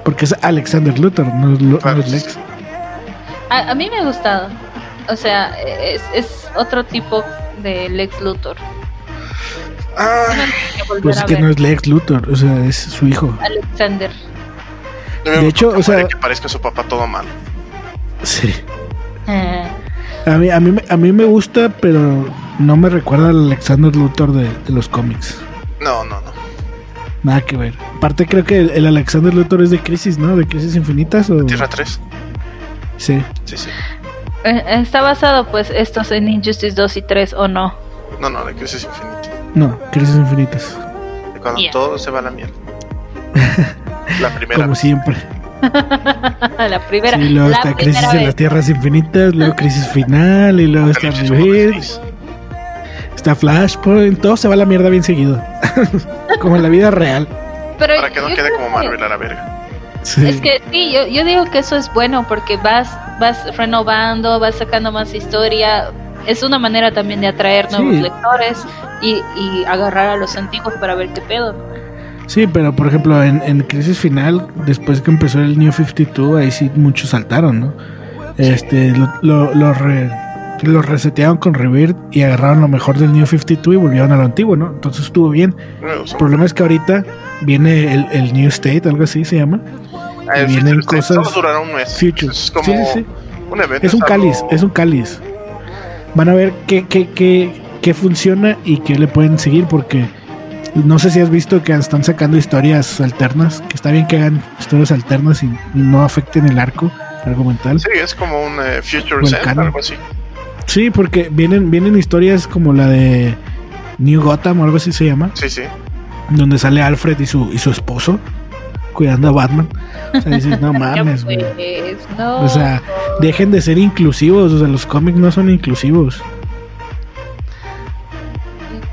Porque es Alexander Luthor, no no es Lex. A, a mí me ha gustado. O sea, es, es otro tipo de Lex Luthor. Ah, Pues es que no es Lex Luthor, o sea, es su hijo. Alexander. De hecho, o sea- que parezca su papá todo malo. Sí. Eh, A mí, a mí, me- a mí me gusta, pero no me recuerda al Alexander Luthor de, de los cómics. No, no, no. Nada que ver. Aparte creo que el, el Alexander Luthor es de Crisis, ¿no? De Crisis Infinitas o... Tierra 3. Sí. Sí, sí. eh, está basado, pues, estos en Injustice 2 y 3, ¿o no? No, no, la crisis infinita. No, Crisis Infinitas. Cuando Yeah. todo se va a la mierda. La primera. Como siempre. la primera. Sí, luego la está Crisis en las Tierras Infinitas, luego Crisis Final y luego está 16. está Flashpoint, todo se va a la mierda bien seguido. como en la vida real. Pero Para que no quede como que- Marvel a la verga. Sí. Es que sí, yo, yo digo que eso es bueno porque vas, vas renovando, vas sacando más historia. Es una manera también de atraer nuevos Sí. lectores y, y agarrar a los antiguos para ver qué pedo. Sí, pero por ejemplo, en, en Crisis Final, después que empezó el New 52, ahí sí muchos saltaron, ¿no? Este, lo, lo, lo, re- lo resetearon con Rebirth y agarraron lo mejor del New 52 y volvieron a lo antiguo, ¿no? Entonces estuvo bien. El problema es que ahorita viene el, el New State, algo así se llama. Ah, el vienen Future cosas- durará un mes. Future. Es como Sí, sí, sí. un evento. Es un algo- cáliz, es un cáliz. Van a ver qué, qué, qué, qué funciona y qué le pueden seguir porque no sé si has visto que están sacando historias alternas, que está bien que hagan historias alternas y no afecten el arco argumental. Sí, es como un eh, Future Zen, algo así. Sí, porque vienen, vienen historias como la de New Gotham o algo así se llama, Sí, sí. donde sale Alfred y su, y su esposo cuidando a Batman. O sea, dices, no mames, güey. No. O sea, dejen de ser inclusivos, o sea, los cómics no son inclusivos.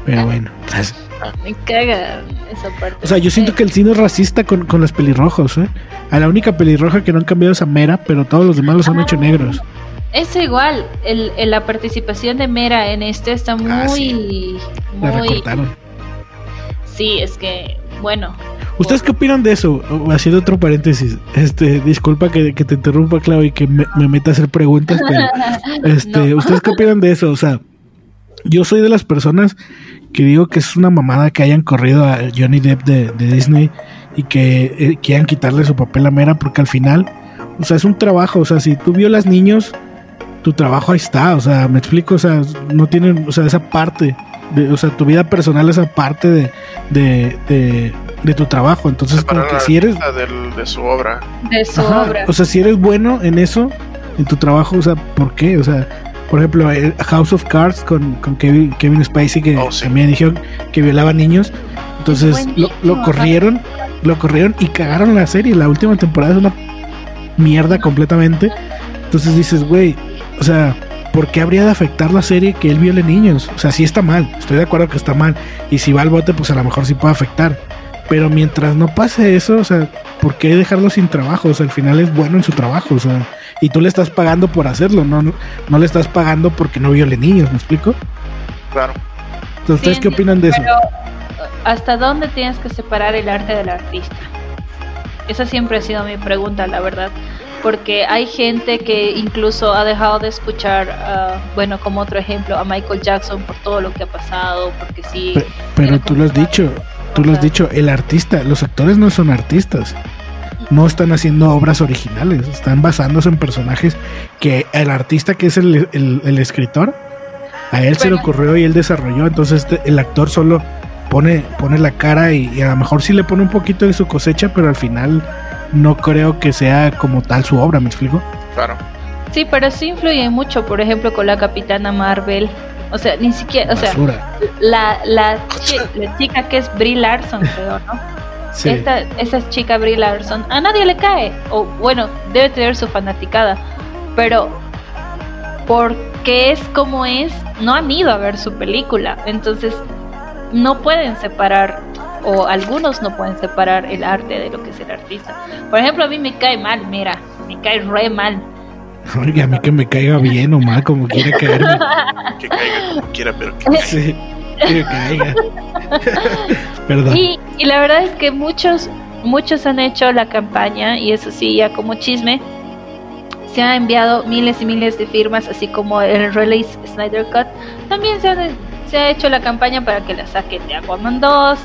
Pero bueno, pues, me caga esa parte. o sea, yo siento que el cine es racista con, con los pelirrojos, ¿eh? A la única pelirroja que no han cambiado es a Mera, pero todos los demás los han hecho negros. Es igual, el, el- la participación de Mera en este está muy, Ah, La muy, recortaron. sí, es que, bueno, ¿Ustedes qué opinan de eso? Haciendo otro paréntesis. Este, disculpa que, que te interrumpa, Clau, y que me, me meta a hacer preguntas, pero este, No. ¿ustedes qué opinan de eso? O sea, yo soy de las personas que digo que es una mamada que hayan corrido a Johnny Depp de, de Disney y que eh, quieran quitarle su papel a Mera, porque al final, o sea, es un trabajo. O sea, si tú violas niños, tu trabajo ahí está. O sea, me explico, o sea, no tienen, o sea, esa parte de, o sea, tu vida personal es aparte de, de, de, de tu trabajo. Entonces, Separar como que si eres, del- de su obra. De su Ajá, obra. O sea, si eres bueno en eso, en tu trabajo, o sea, ¿por qué? O sea, por ejemplo, el House of Cards con, con Kevin, Kevin Spacey, que Oh, sí. también dijeron que violaba niños. Entonces lo, lo corrieron, lo corrieron y cagaron la serie. La última temporada es una mierda completamente. Entonces dices, güey, o sea, ¿por qué habría de afectar la serie que él viole niños? O sea, sí está mal, estoy de acuerdo que está mal. Y si va al bote, pues a lo mejor sí puede afectar. Pero mientras no pase eso, o sea, ¿por qué dejarlo sin trabajo? O sea, al final es bueno en su trabajo, o sea, y tú le estás pagando por hacerlo, no, no, no le estás pagando porque no viole niños, ¿me explico? Claro. Entonces, ¿ustedes Sí, qué opinan de eso? Pero, ¿hasta dónde tienes que separar el arte del artista? Esa siempre ha sido mi pregunta, la verdad. Porque hay gente que incluso ha dejado de escuchar, ah, bueno, como otro ejemplo, a Michael Jackson por todo lo que ha pasado, porque sí. Pe- Pero tú lo has dicho, tú lo has dicho, el artista, los actores no son artistas. No están haciendo obras originales, están basándose en personajes que el artista que es el, el- el escritor, a él se le ocurrió y él desarrolló, entonces este- el actor solo pone, pone la cara y, y a lo mejor sí le pone un poquito de su cosecha, pero al final no creo que sea como tal su obra, ¿me explico? Claro. Sí, pero sí influye mucho, por ejemplo, con la Capitana Marvel. O sea, ni siquiera, o sea, la, la, chi- la chica que es Brie Larson, creo, ¿no? Sí. Esta, esa chica Brie Larson, a nadie le cae. O bueno, debe tener su fanaticada. Pero porque es como es, no han ido a ver su película. Entonces, no pueden separar, o algunos no pueden separar el arte de lo que es el artista. Por ejemplo, a mí me cae mal, mira, me cae re mal. Oiga, a mí que me caiga bien o mal, como quiera caerme. Que caiga como quiera, pero que caiga. Sí, que caiga. Perdón. Y, y la verdad es que muchos, muchos han hecho la campaña, y eso sí, ya como chisme, se han enviado miles y miles de firmas, así como el release Snyder Cut. También se, han- se ha hecho la campaña para que la saquen de Aquaman 2,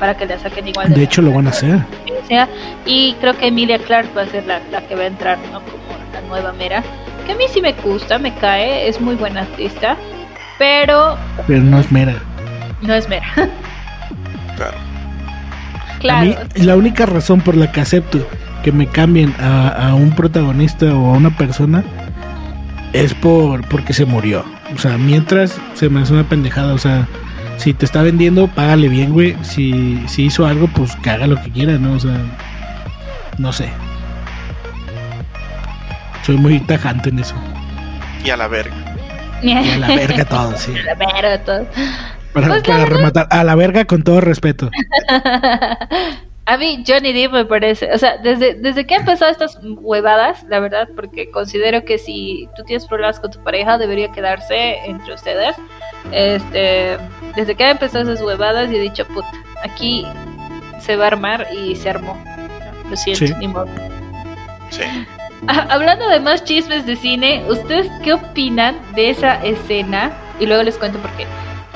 para- que la saquen igual De hecho, lo van a hacer. sea, y creo que Emilia Clark va a ser la, la que va a entrar, ¿no? Como la nueva Mera. Que a mí sí me gusta, me cae, es muy buena artista, pero Pero no es mera. no es Mera. Claro. claro. A mí, la única razón por la que acepto que me cambien a, a un protagonista o a una persona es por porque se murió. O sea, mientras se me hace una pendejada. O sea, si te está vendiendo, págale bien, güey. Si, si hizo algo, pues que haga lo que quiera, ¿no? O sea, no sé. Soy muy tajante en eso. Y a la verga. Y a la verga todo, sí. La verga, todo. Para, Pues para rematar, a la verga con todo respeto. A mí Johnny Depp me parece, o sea, desde, desde que ha empezado estas huevadas, la verdad, porque considero que si tú tienes problemas con tu pareja, debería quedarse entre ustedes. Este, desde que ha empezado esas huevadas, y he dicho, puta, aquí se va a armar y se armó. Lo siento, Sí. ni modo. Sí. Ah, Hablando de más chismes de cine, ¿ustedes qué opinan de esa escena? Y luego les cuento por qué.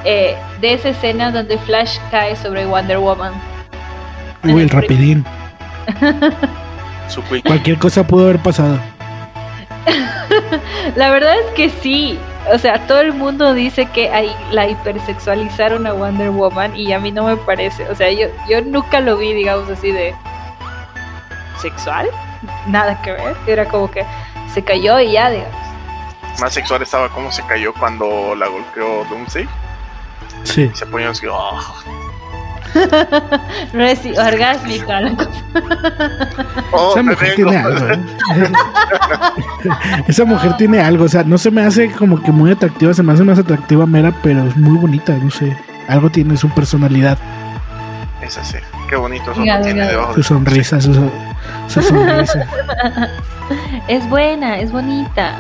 Eh, de esa escena donde Flash cae sobre Wonder Woman. Uy, el rapidín. Su. Cualquier cosa pudo haber pasado. La verdad es que sí. O sea, todo el mundo dice que hay, la hipersexualizaron a Wonder Woman y a mí no me parece. O sea, yo, yo nunca lo vi, digamos así, de sexual. Nada que ver. Era como que se cayó y ya, digamos. Más sexual estaba como se cayó cuando la golpeó Doomsday. Sí. Se ponían así, oh, No es orgásmica la cosa. oh, Esa mujer tiene algo. ¿eh? Esa mujer tiene algo. O sea, no se me hace como que muy atractiva. Se me hace más atractiva Mera, pero es muy bonita. No sé. Algo tiene su personalidad, Es así. Qué bonito Venga, eso tiene debajo su sonrisa, su, su sonrisa. Es buena, es bonita.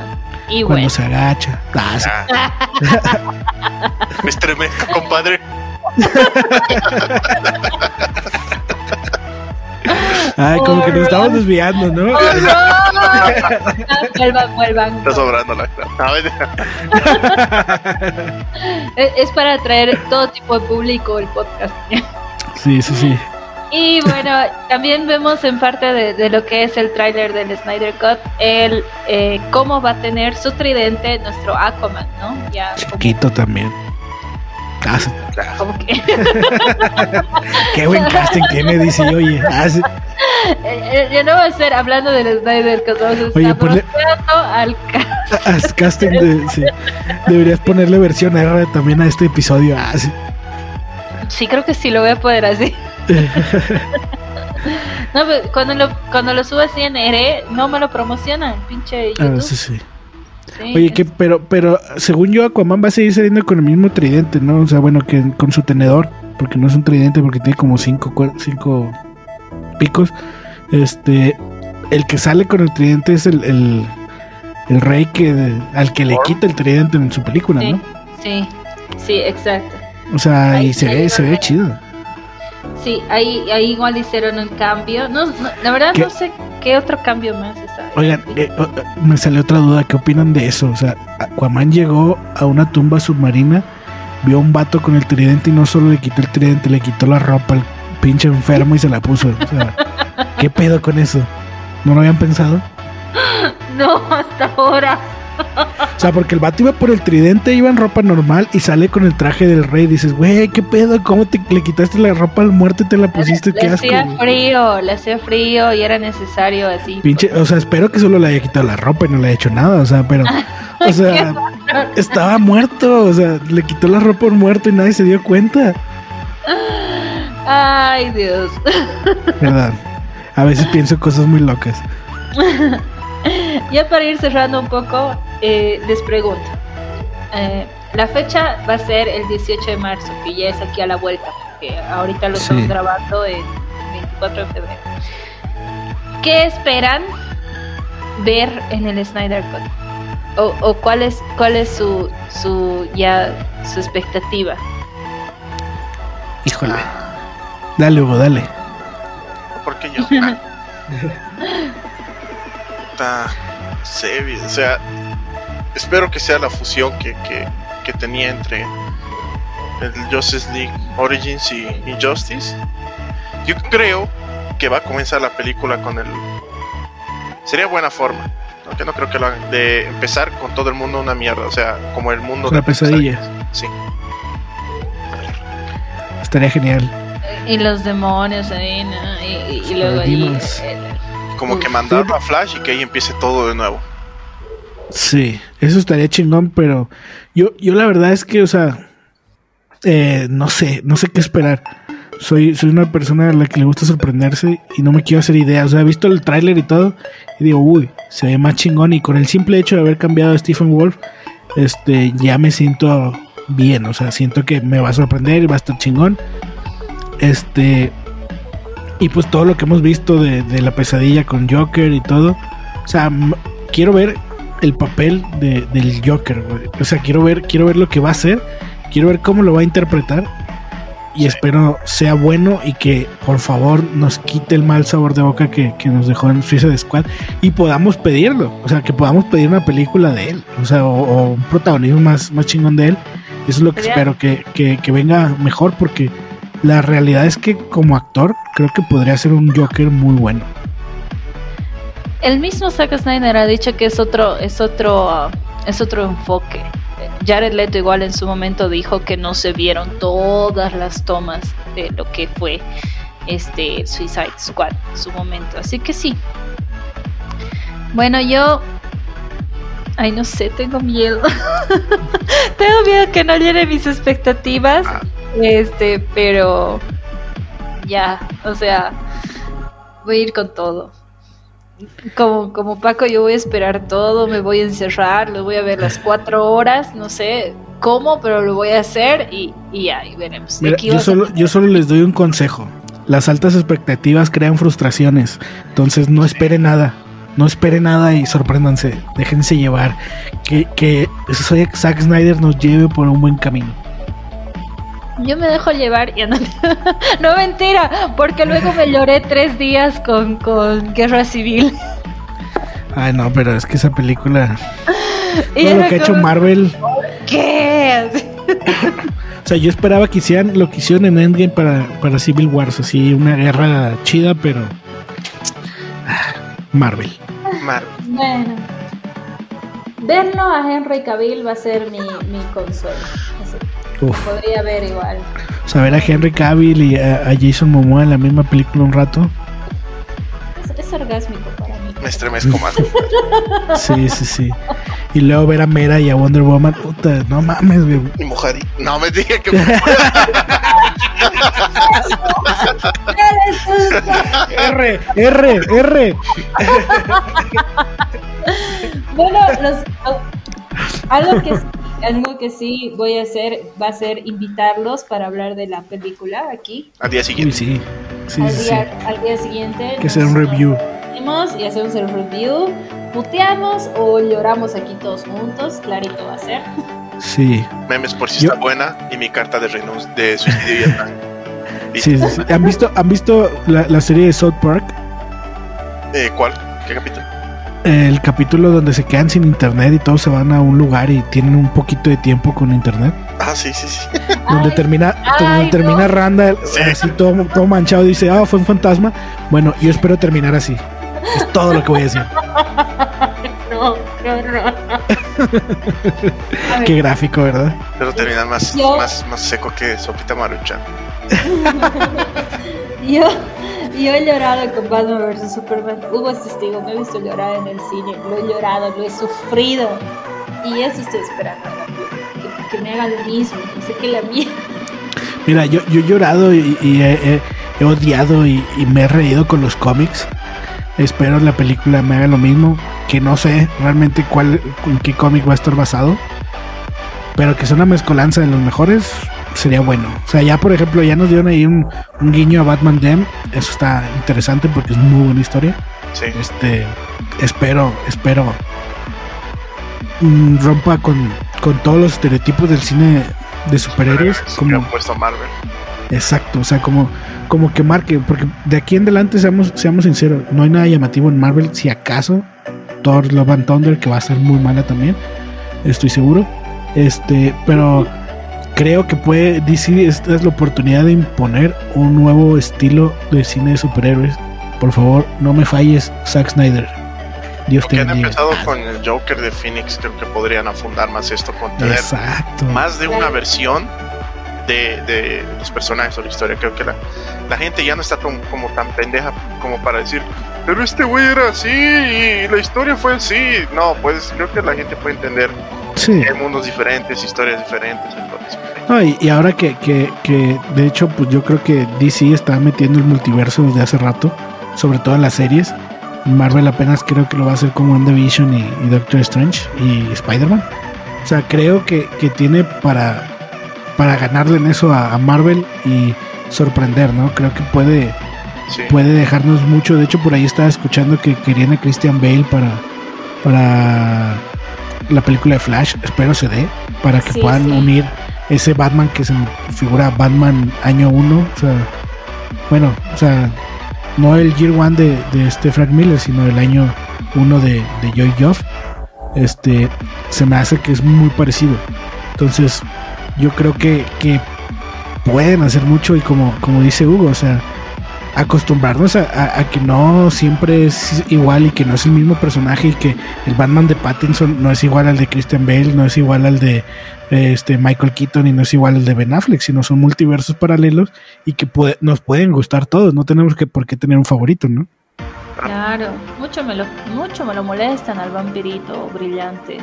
Y Cuando bueno. se agacha. Ah, sí. Ah. Me estremezco, compadre. Ay, como que nos estamos desviando, ¿no? ¡Oh, no! Vuelvan, vuelvan. Está sobrando la Es, es para atraer todo tipo de público el podcast. Sí, sí, sí. Y bueno, también vemos en parte de, de lo que es el tráiler del Snyder Cut, el eh, cómo va a tener su tridente nuestro Aquaman, ¿no? Ya como- Chiquito también. Ah, sí. Como que Qué buen casting tiene, dice, oye. Ah, sí. Eh, ya no va a ser hablando del Snyder que vamos a Oye, ponle- al ca- Haz casting de, sí. Deberías ponerle versión R también a este episodio. Ah, sí. Sí, creo que sí lo voy a poder así. No, pero cuando lo, cuando lo subo así en R, no me lo promocionan, pinche Ah, YouTube. sí, sí. Sí, Oye, que, pero, pero según yo, Aquaman va a seguir saliendo con el mismo tridente, ¿no? O sea, bueno, que con su tenedor, porque no es un tridente, porque tiene como cinco, cinco picos. Este, el que sale con el tridente es el, el, el rey que al que le quita el tridente en su película, sí, ¿no? sí, sí, exacto. O sea, Ahí y se ve, se ve chido. Sí, ahí, ahí igual hicieron un cambio. No, no, la verdad ¿Qué? no sé qué otro cambio más está. Oigan, eh, eh, me salió otra duda, ¿qué opinan de eso? O sea, Aquaman llegó a una tumba submarina, vio a un vato con el tridente y no solo le quitó el tridente, le quitó la ropa al pinche enfermo y se la puso. O sea, ¿qué pedo con eso? ¿No lo habían pensado? No, hasta ahora. O sea, porque el vato iba por el tridente, iba en ropa normal y sale con el traje del rey. Dices, güey, ¿qué pedo? ¿Cómo te le quitaste la ropa al muerto y te la pusiste? Le ¿Qué asco? hacía güey". frío, le hacía frío y era necesario así. Pinche, o sea, espero que solo le haya quitado la ropa y no le haya hecho nada, o sea, pero, o sea, estaba muerto, o sea, le quitó la ropa a un muerto y nadie se dio cuenta, Ay, Dios. ¿verdad? A veces pienso cosas muy locas. Ya para ir cerrando un poco, eh, les pregunto. Eh, la fecha va a ser el 18 de marzo, que ya es aquí a la vuelta, porque ahorita lo Sí. estamos grabando el 24 de febrero. ¿Qué esperan ver en el Snyder Cut? ¿O, o cuál es, cuál es su, su, ya, su expectativa? Híjole. Dale, Hugo, dale. Porque yo. Está. sé, o sea. Espero que sea la fusión que, que, que tenía entre el Justice League Origins y, y Justice. Yo creo que va a comenzar la película con el. Sería buena forma. Aunque no creo que lo hagan. De empezar con todo el mundo una mierda. O sea, como el mundo de pesadilla. Sí. Estaría genial. Y los demonios ahí, ¿no? Y, y- y luego ahí, eh, Como que Uf. mandarlo a Flash y que ahí empiece todo de nuevo. Sí, eso estaría chingón, pero yo, yo la verdad es que, o sea, eh, no sé, no sé qué esperar. Soy, soy una persona a la que le gusta sorprenderse y no me quiero hacer ideas. O sea, he visto el tráiler y todo y digo, uy, se ve más chingón. Y con el simple hecho de haber cambiado a Stephen Wolf, este, ya me siento bien. O sea, siento que me va a sorprender y va a estar chingón. Este, y pues todo lo que hemos visto de, de la pesadilla con Joker y todo. O sea, quiero ver el papel de, del Joker, güey. O sea, quiero ver, quiero ver lo que va a hacer, quiero ver cómo lo va a interpretar. Y espero sea bueno y que por favor nos quite el mal sabor de boca que, que nos dejó en Suicide Squad y podamos pedirlo. O sea, que podamos pedir una película de él. O sea, o, o un protagonismo más, más chingón de él. Eso es lo que Sería- espero, que, que, que venga mejor porque la realidad es que como actor creo que podría ser un Joker muy bueno. El mismo Zack Snyder ha dicho que es otro, es otro, ah, es otro enfoque. Jared Leto igual en su momento dijo que no se vieron todas las tomas de lo que fue este Suicide Squad en su momento. Así que sí. Bueno, yo ay no sé, tengo miedo. tengo miedo que no llene mis expectativas. Ah. Este, pero ya, o sea, voy a ir con todo. Como, como Paco, yo voy a esperar todo, me voy a encerrar, lo voy a ver las cuatro horas, no sé cómo, pero lo voy a hacer y, y ya, y veremos. Mira, yo solo, yo solo les doy un consejo. Las altas expectativas crean frustraciones. Entonces no espere nada. No espere nada y sorpréndanse. Déjense llevar. Que, que Zack Snyder nos lleve por un buen camino. Yo me dejo llevar y no, no mentira, porque luego me lloré tres días con, con Guerra Civil. Ay, no, pero es que esa película. Y Todo lo que ha hecho Marvel. ¿Qué? O sea, yo esperaba que hicieran lo que hicieron en Endgame para, para Civil Wars. Así, una guerra chida, pero. ah, Marvel. Mar- Bueno. Verlo a Henry Cavill va a ser mi, mi consuelo. Así. Uf. Podría ver igual. O sea, ver a Henry Cavill y a, a Jason Momoa en la misma película un rato. Es, es orgásmico para mí. Me estremezco más. Sí, sí, sí. Y luego ver a Mera y a Wonder Woman. Puta, no mames, güey. Y mojadito. No me dije que. R, R, R. Bueno, los- algo que algo que sí voy a hacer va a ser invitarlos para hablar de la película aquí Al día siguiente. sí. Sí, al, sí, sí. día, al día siguiente. Que sea un review. Y hacemos el review, puteamos o lloramos aquí todos juntos, clarito va a ser. Sí. Memes por si Yo- está buena. Y mi carta de renuncio de suicidio y. Sí, sí, sí. ¿Han visto, ¿han visto la, la serie de South Park? Eh, ¿Cuál? ¿Qué capítulo? El capítulo donde se quedan sin internet y todos se van a un lugar y tienen un poquito de tiempo con internet. Ah, sí, sí, sí. Donde Ay, termina, donde ay, termina no. Randall Sí. así todo, todo manchado y dice, ah, fue un fantasma. Bueno, yo espero terminar así. Es todo lo que voy a decir. No, no, no. Qué gráfico, ¿verdad? Pero termina más, Yo- más, más seco que Sopita Maruchan. yo, yo he llorado con Batman vs Superman. Hugo es testigo, me he visto llorar en el cine, lo he llorado, lo he sufrido. Y eso estoy esperando, que, que me haga lo mismo. Y sé que la mía. Mira, yo, yo he llorado y, y he, he- he odiado y, y me he reído con los cómics. Espero la película me haga lo mismo. Que no sé realmente cuál, en qué cómic va a estar basado. Pero que sea una mezcolanza de los mejores sería bueno. O sea, ya por ejemplo, ya nos dieron ahí un, un guiño a Batman Dem. Eso está interesante porque es muy buena historia. Sí. Este, espero, espero mm, rompa con, con todos los estereotipos del cine de superhéroes. Como, han puesto Marvel. Exacto, o sea, como, como que marque, porque de aquí en adelante, seamos, seamos sinceros, no hay nada llamativo en Marvel, si acaso, Thor Love and Thunder, que va a ser muy mala también, estoy seguro, este, pero creo que puede, DC, esta es la oportunidad de imponer un nuevo estilo de cine de superhéroes, por favor, no me falles, Zack Snyder, Dios Porque te han bendiga. empezado con el Joker de Phoenix, creo que podrían afundar más esto con tener Exacto. más de una versión de, de los personajes o la historia. Creo que la, la gente ya no está como, como tan pendeja como para decir, pero este güey era así y la historia fue así. No, pues creo que la gente puede entender Sí. que hay mundos diferentes, historias diferentes. Entonces, No, y, y ahora que, que, que, de hecho, pues yo creo que DC está metiendo el multiverso desde hace rato, sobre todo en las series. Marvel apenas creo que lo va a hacer con WandaVision y, y Doctor Strange y Spider-Man. O sea, creo que, que tiene para, para ganarle en eso a, a Marvel y sorprender, ¿no? Creo que puede, sí. puede dejarnos mucho. De hecho, por ahí estaba escuchando que querían a Christian Bale para, para la película de Flash. Espero se dé, para que Sí, puedan sí. unir ese Batman que se me figura Batman año 1. O sea, bueno, o sea, no el Year One de, de este Frank Miller, sino el año 1 de, de Joy Joff. Este, se me hace que es muy parecido. Entonces, yo creo que, que pueden hacer mucho y como, como dice Hugo, o sea, acostumbrarnos a, a- a que no siempre es igual y que no es el mismo personaje y que el Batman de Pattinson no es igual al de Christian Bale, no es igual al de este Michael Keaton y no es igual al de Ben Affleck, sino son multiversos paralelos y que puede- nos pueden gustar todos, no tenemos que por qué tener un favorito, ¿no? Claro, mucho me lo, mucho me lo molestan al vampirito brillante.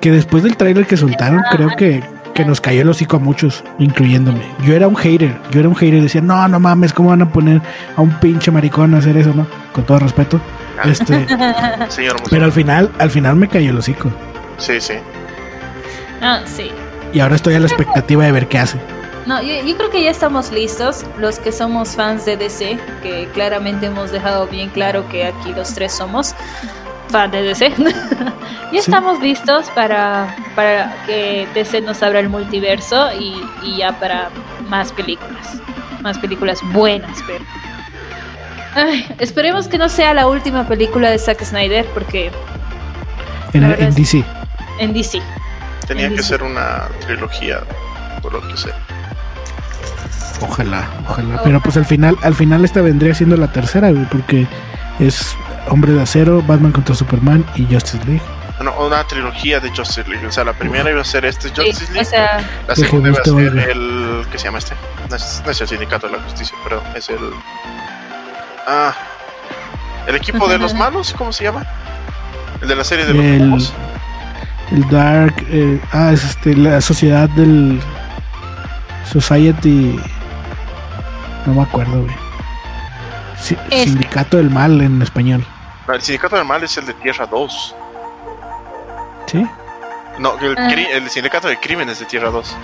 Que después del tráiler que soltaron, creo que, que nos cayó el hocico a muchos, incluyéndome. Yo era un hater, yo era un hater, decía, no, no mames, ¿cómo van a poner a un pinche maricón a hacer eso, no? Con todo respeto. Este, Señor pero al final, al final me cayó el hocico. Sí, sí. Ah, sí. Y ahora estoy a la expectativa de ver qué hace. No, yo, yo creo que ya estamos listos, los que somos fans de DC, que claramente hemos dejado bien claro que aquí los tres somos fans de DC. ya estamos listos para, para que DC nos abra el multiverso y, y ya para más películas. Más películas buenas, pero. Ay, esperemos que no sea la última película de Zack Snyder, porque En, DC. en DC. Tenía que ser una trilogía, por lo que sé. Ojalá, ojalá. Pero pues al final, al final esta vendría siendo la tercera, porque es Hombre de Acero, Batman contra Superman y Justice League. no, una trilogía de Justice League. O sea, la primera iba a ser este Justice Sí, League. o sea, La segunda iba a ser oiga. el. ¿Qué se llama este? No es, no es el Sindicato de la Justicia, pero es el. Ah. El equipo de los malos, ¿cómo se llama? El de la serie de los El, lobos. el Dark. eh, ah, es este, la sociedad del. Society. No me acuerdo, güey. Sí, Este. Sindicato del Mal en español. No, el Sindicato del Mal es el de Tierra 2. ¿Sí? No, el, Ah. cri- el Sindicato de Crímenes de Tierra 2.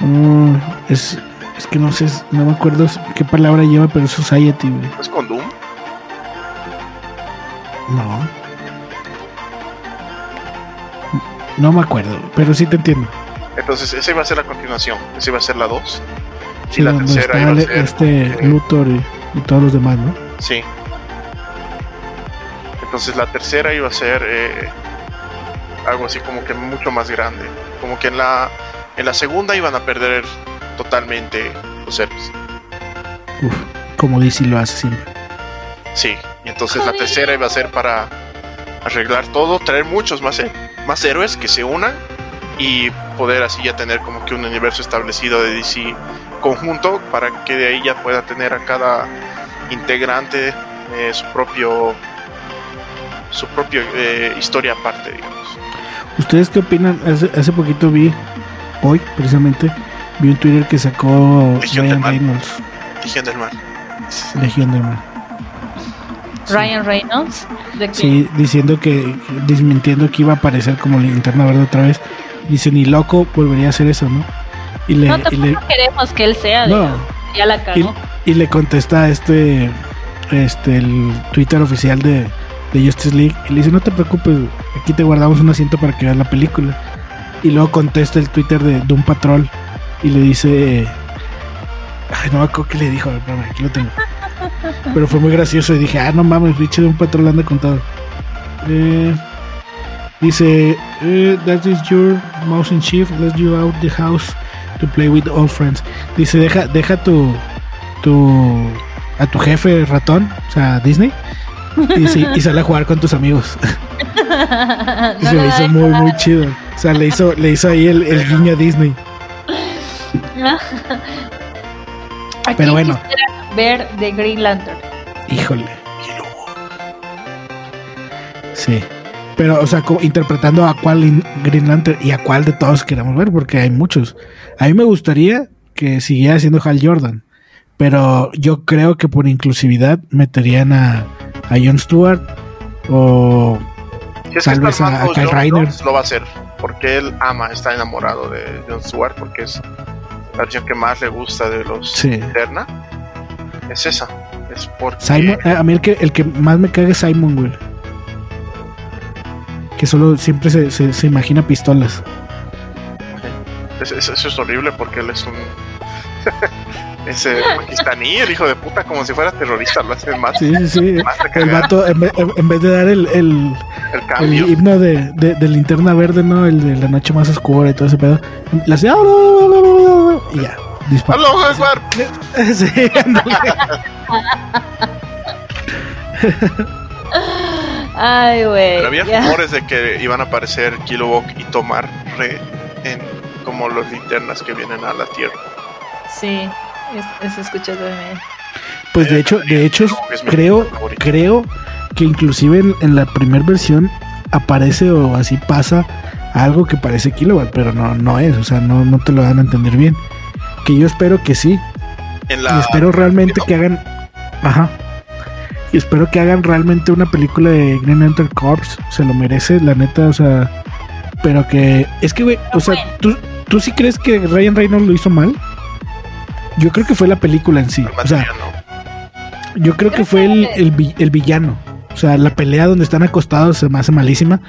Mm, es, es que no sé, no me acuerdo qué palabra lleva, pero es Society, güey. ¿No es con Doom? No. No me acuerdo, pero sí te entiendo. Entonces, esa iba a ser la continuación. Esa iba a ser la 2. Sí, la donde tercera está iba a ser, este eh, Luthor y, y todos los demás, ¿no? Sí. Entonces la tercera iba a ser eh, algo así como que mucho más grande. Como que en la en la segunda iban a perder totalmente los héroes. Uf, como DC lo hace siempre. Sí. Y entonces la tercera iba a ser para arreglar todo, traer muchos más, héroes que se unan y poder así ya tener como que un universo establecido de DC conjunto para que de ahí ya pueda tener a cada integrante eh, su propio su propia eh, historia aparte digamos ¿Ustedes qué opinan? Hace, hace poquito vi, hoy precisamente, vi un Twitter que sacó Legión Ryan. Reynolds, Legión del Mal Legión del Mal. Ryan Reynolds. ¿De? Sí, diciendo que, desmintiendo que iba a aparecer como linterna verde otra vez. Dice, ni loco volvería a hacer eso, ¿no? Y le, no, y tampoco le, queremos que él sea. no, digamos. Ya la y, cagó. y le contesta a este, este, el Twitter oficial de, de Justice League. Y le dice, no te preocupes, aquí te guardamos un asiento para que veas la película. Y luego contesta el Twitter de Doom Patrol y le dice, ay, no me acuerdo qué le dijo, espérame, aquí lo tengo. Pero fue muy gracioso y dije, ah, no mames, bicho Doom Patrol anda con todo. Eh, dice, eh, that is your mouse in chief, let you out the house to play with all friends. Dice, deja, deja tu, tu, a tu jefe ratón, o sea, Disney, y, sí, y sale a jugar con tus amigos. y se me hizo muy, muy chido. O sea, le hizo, le hizo ahí el, el guiño a Disney. Aquí Pero bueno. ver de Green Lantern. Híjole, sí. Pero, o sea, interpretando a cuál Green Lantern y a cuál de todos queremos ver, porque hay muchos. A mí me gustaría que siguiera siendo Hal Jordan, pero yo creo que por inclusividad meterían a, a Jon Stewart o si es Tal que vez a- a Kyle Reiner. Lo va a hacer porque él ama está enamorado de Jon Stewart porque es la versión que más le gusta de los Sí. Eterna es esa es porque Simon. eh, A mí el que, el que más me caga es Simon, güey. Que solo siempre se, se, se imagina pistolas. Es- es- eso es horrible porque él es un. es eh, pakistaní, el hijo de puta, como si fuera terrorista, lo hace más, Sí, sí, sí. El vato, en vez, en vez de dar el, el, el himno de, de, de linterna verde, ¿no? El de la noche más oscura y todo ese pedo. La hacía. Y ya. Dispara. ¡Aló! Sí. Ay, güey. Pero había ya. rumores de que iban a aparecer Kilowog y Tomar Re en como los linternas que vienen a la Tierra. Sí, eso escuché también. Pues de hecho, de hecho, creo, creo que inclusive en, en la primera versión aparece o así pasa algo que parece Kilowatt, pero no, no es, o sea, no, no te lo dan a entender bien. Que yo espero que sí, En y espero realmente que hagan, ajá, y espero que hagan realmente una película de Green Lantern Corps, se lo merece, la neta, o sea, pero que, es que, güey, o sea, ¿tú, ¿tú sí crees que Ryan Reynolds lo hizo mal? Yo creo que fue la película en sí, o sea, yo creo que fue el, que- el, vi- el villano. O sea, la pelea donde están acostados se me hace malísima.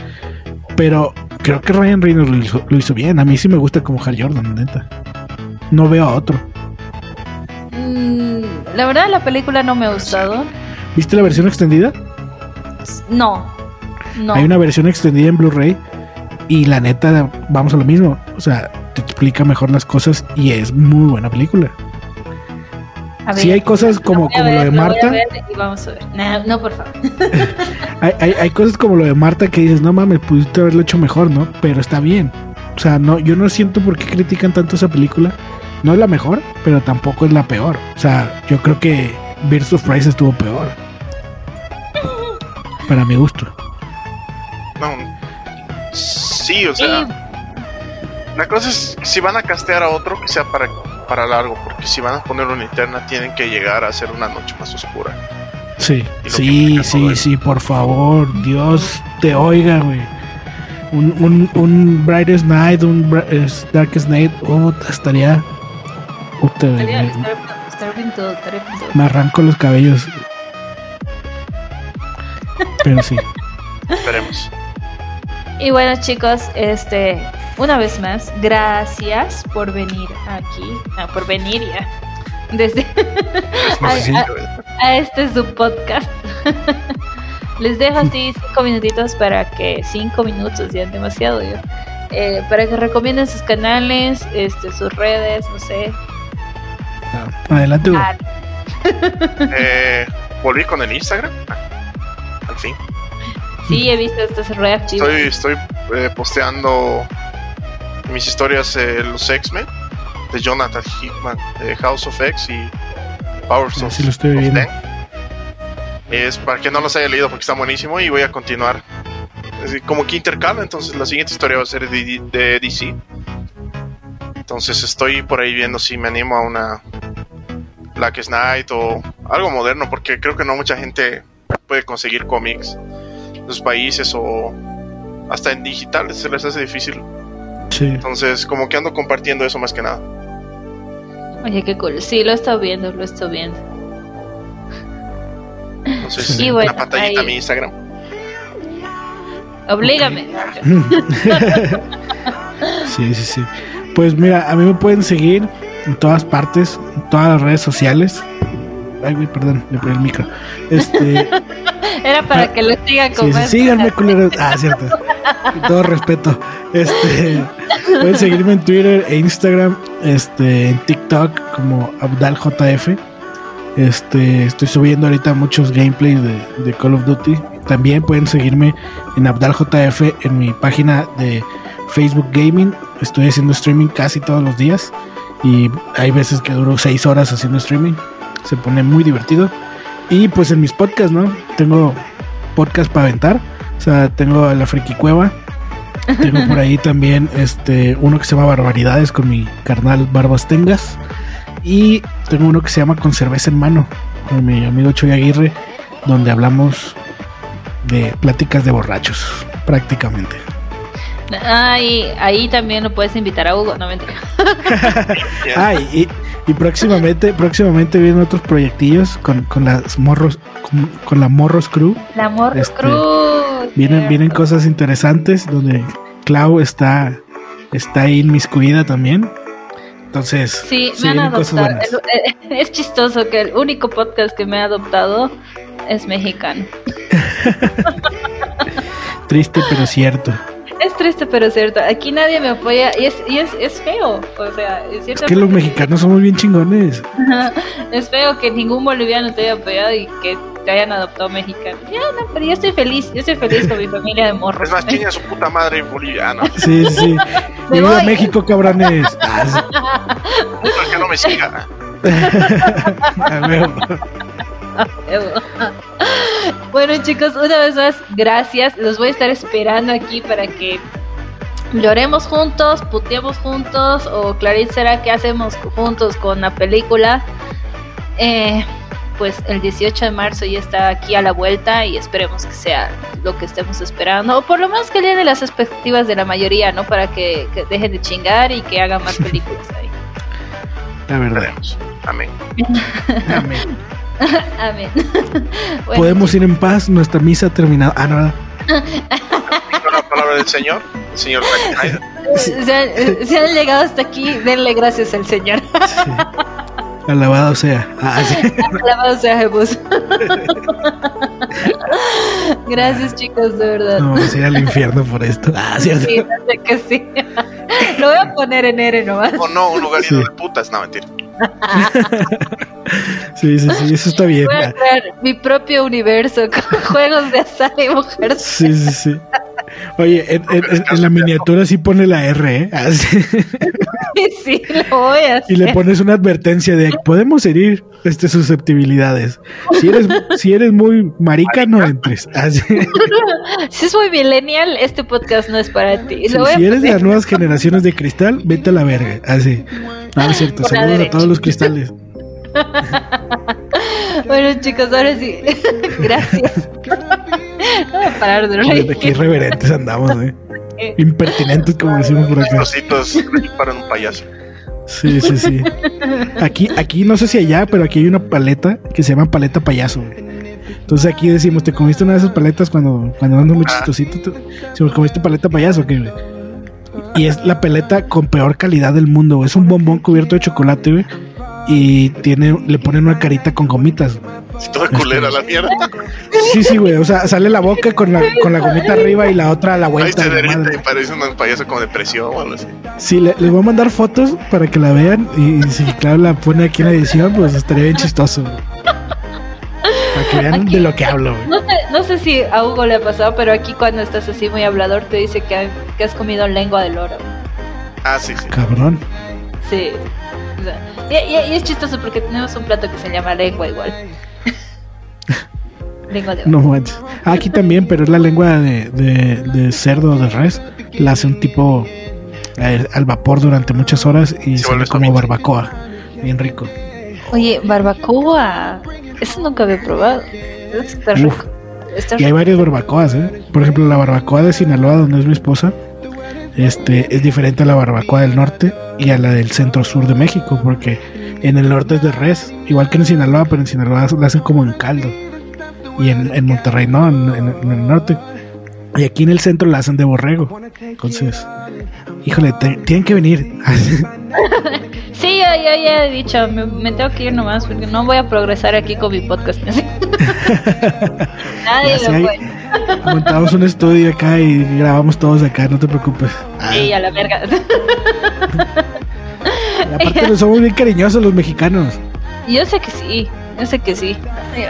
Pero creo que Ryan Reynolds lo hizo, lo hizo bien. A mí sí me gusta como Hal Jordan, neta. No veo a otro. Mm, la verdad, la película no me ha gustado. ¿Viste la versión extendida? No, no. Hay una versión extendida en Blu-ray. Y la neta, vamos a lo mismo. O sea, te explica mejor las cosas y es muy buena película. A Sí, hay cosas como- como lo de voy a Marta. ver y vamos a ver. No, no, por favor. Hay, hay, hay cosas como lo de Marta que dices, no mames, pudiste haberlo hecho mejor, ¿no? Pero está bien. O sea, no, yo no siento por qué critican tanto esa película. No es la mejor, pero tampoco es la peor. O sea, yo creo que Birds of Prey estuvo peor. Para mi gusto. No. Sí, o sea. La cosa es si van a castear a otro que sea para, para largo, porque si van a poner una linterna tienen que llegar a hacer una noche más oscura. Sí, sí, sí, sí, por favor. Dios te oiga, güey. Un, un, un Brightest Night, un Bra- es Darkest Night, oh, estaría. Estaría- me-. Me arranco los cabellos. Pero sí. Esperemos. Y bueno chicos, este, una vez más, gracias por venir aquí, ah, por venir ya, desde No ah. a este su podcast. Les dejo así cinco minutitos para que, cinco minutos ya demasiado yo, eh, para que recomienden sus canales, este, sus redes, no sé. Adelante, güey. Ah, Eh, volví con el Instagram. Ah, Al fin. Sí, he visto estos reactivos. Estoy, estoy eh, posteando mis historias eh, los X-Men de Jonathan Hickman, de House of X y Powers Sí, of, sí lo estoy of viendo. Ten. Es para que no los haya leído porque está buenísimo y voy a continuar. Es como que intercala, entonces la siguiente historia va a ser de, de DC. Entonces estoy por ahí viendo si me animo a una Blackest Night o algo moderno porque creo que no mucha gente puede conseguir cómics los países o hasta en digital se les hace difícil. Sí. Entonces como que ando compartiendo eso más que nada. Oye, qué cool. Sí, lo he estado viendo, lo he estado viendo. Entonces Y bueno, una pantallita a ahí- mi Instagram. Oblígame. Sí, sí, sí. Pues mira, a mí me pueden seguir en todas partes, en todas las redes sociales. Ay, güey, perdón, le pegué el micro. Este, Era para que lo sigan con sí, más síganme, culeros. Ah, cierto. Con todo respeto. Este, pueden seguirme en Twitter e Instagram, este, en TikTok como AbdalJF. Este, estoy subiendo ahorita muchos gameplays de, de Call of Duty. También pueden seguirme en AbdalJF en mi página de Facebook Gaming. Estoy haciendo streaming casi todos los días. Y hay veces que duro seis horas haciendo streaming. Se pone muy divertido. Y pues en mis podcasts, ¿no? Tengo podcast para aventar. O sea, tengo la Friki Cueva. Tengo por ahí también este uno que se llama Barbaridades con mi carnal Barbas Tengas. Y tengo uno que se llama Con cerveza en mano con mi amigo Choy Aguirre, donde hablamos de pláticas de borrachos, prácticamente. Ay, ahí también lo puedes invitar a Hugo, no mentira. Ah, y, y próximamente, próximamente vienen otros proyectillos con, con las morros, con, con la Morros Crew. La Morro Este, Cruz. Vienen, vienen cosas interesantes donde Clau está, está ahí inmiscuida también. Entonces, Sí, me han adoptado. El- eh, Es chistoso que el único podcast que me ha adoptado es mexicano. Triste pero cierto. Es triste, pero cierto. Aquí nadie me apoya y es, y es, es feo. O sea, es Es cierto. que los mexicanos somos bien chingones. es feo que ningún boliviano te haya apoyado y que te hayan adoptado mexicano. Ya, no, pero yo estoy feliz. Yo estoy feliz con mi familia de morros. Es más, chinga su puta madre boliviana. Sí, sí, Viva voy. México, cabrones. Ah, que no me siga. Bueno chicos, una vez más, gracias. Los voy a estar esperando aquí para que lloremos juntos, puteemos juntos o Clarice será que hacemos juntos con la película. Eh, pues el 18 de marzo ya está aquí a la vuelta y esperemos que sea lo que estemos esperando o por lo menos que llene las expectativas de la mayoría, ¿no? Para que, que dejen de chingar y que hagan más películas ahí. La verdad. Amén. Amén. Amén. Bueno, Podemos ir en paz, nuestra misa ha terminado. Ah, no, la palabra del Señor, el Señor se han, se han llegado hasta aquí, denle gracias al Señor. Sí. Alabado sea. Ah, sí. Alabado sea Jesús. gracias chicos, de verdad. No vamos a ir al infierno por esto. Ah, cierto. Sí, no sé que sí. Lo voy a poner en R nomás. O no, un lugar Sí. lleno de putas. No, mentira. sí, sí, sí, eso está bien. Voy a crear mi propio universo con juegos de azar y mujeres. Sí, sí, sí. Oye, en, en- en- en la miniatura sí pone la R, ¿eh? Así. Sí, lo voy a hacer. Y le pones una advertencia de podemos herir este, susceptibilidades. Si eres, si eres muy marica, no entres. Así. Si es muy millennial, este podcast no es para ti. Si, Lo eres de las nuevas generaciones de cristal, vete a la verga. Así. No, no es cierto. Por Saludos a todos los cristales. Bueno, chicos, ahora sí. Gracias. No voy a parar de reír. aquí irreverentes andamos, ¿eh? Impertinentes, como decimos por acá. Cositos para un payaso. Sí, sí, sí. Aquí, aquí, no sé si allá, pero aquí hay una paleta que se llama paleta payaso, güey. Entonces aquí decimos, ¿te comiste una de esas paletas cuando, cuando andas muy Ah. chistosito? Si me comiste paleta payaso, ¿qué, güey? Y es la paleta con peor calidad del mundo, güey. Es un bombón cubierto de chocolate, güey. Y tiene, le ponen una carita con gomitas. toda culera la mierda. Sí, sí, güey. O sea, sale la boca con la, con la gomita arriba y la otra a la Ahí vuelta. se de la derrite madre. y parece un payaso como de presión o algo así. Sí, le- les voy a mandar fotos para que la vean y, si claro la pone aquí en la edición, pues estaría bien chistoso. güey. Para que vean Aquí- de lo que hablo. güey. No sé, no sé si a Hugo le ha pasado, pero aquí cuando estás así muy hablador te dice que, que has comido lengua de loro. Ah, sí, sí. Cabrón. Sí. O sea, y, y- y es chistoso porque tenemos un plato que se llama lengua igual. lengua de oro. No manches. Aquí también, pero es la lengua de, de, de cerdo o de res. La hace un tipo eh, al vapor durante muchas horas y Se sale como barbacoa. Bien rico. Oye, barbacoa. Eso nunca había probado. Está Uf. rico. Está Y hay varias barbacoas, ¿eh? Por ejemplo, la barbacoa de Sinaloa, donde es mi esposa, este, es diferente a la barbacoa del norte y a la del centro sur de México, porque en el norte es de res, igual que en Sinaloa, pero en Sinaloa la hacen como en caldo. Y en, en Monterrey no, en, en- en el norte. Y aquí en el centro la hacen de borrego. Entonces, híjole, te- tienen que venir. Sí, ya, ya, ya he dicho, me, me tengo que ir nomás porque no voy a progresar aquí con mi podcast. Nadie lo hay- puede. Montamos un estudio acá y grabamos todos acá, no te preocupes. Sí, a la verga. y aparte, somos bien cariñosos los mexicanos. Yo sé que sí, yo sé que sí.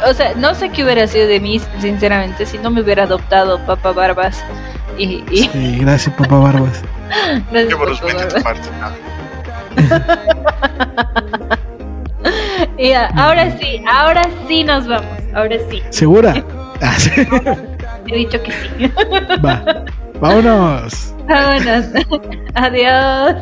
O sea, no sé qué hubiera sido de mí, sinceramente, si no me hubiera adoptado Papa Barbas. Y, y Sí, gracias, papá Barbas. gracias, de Barbas. tu parte. Y ya, ahora sí, ahora sí nos vamos. Ahora sí, ¿Segura? Ah, he dicho que sí. Va. Vámonos. Vámonos. Adiós.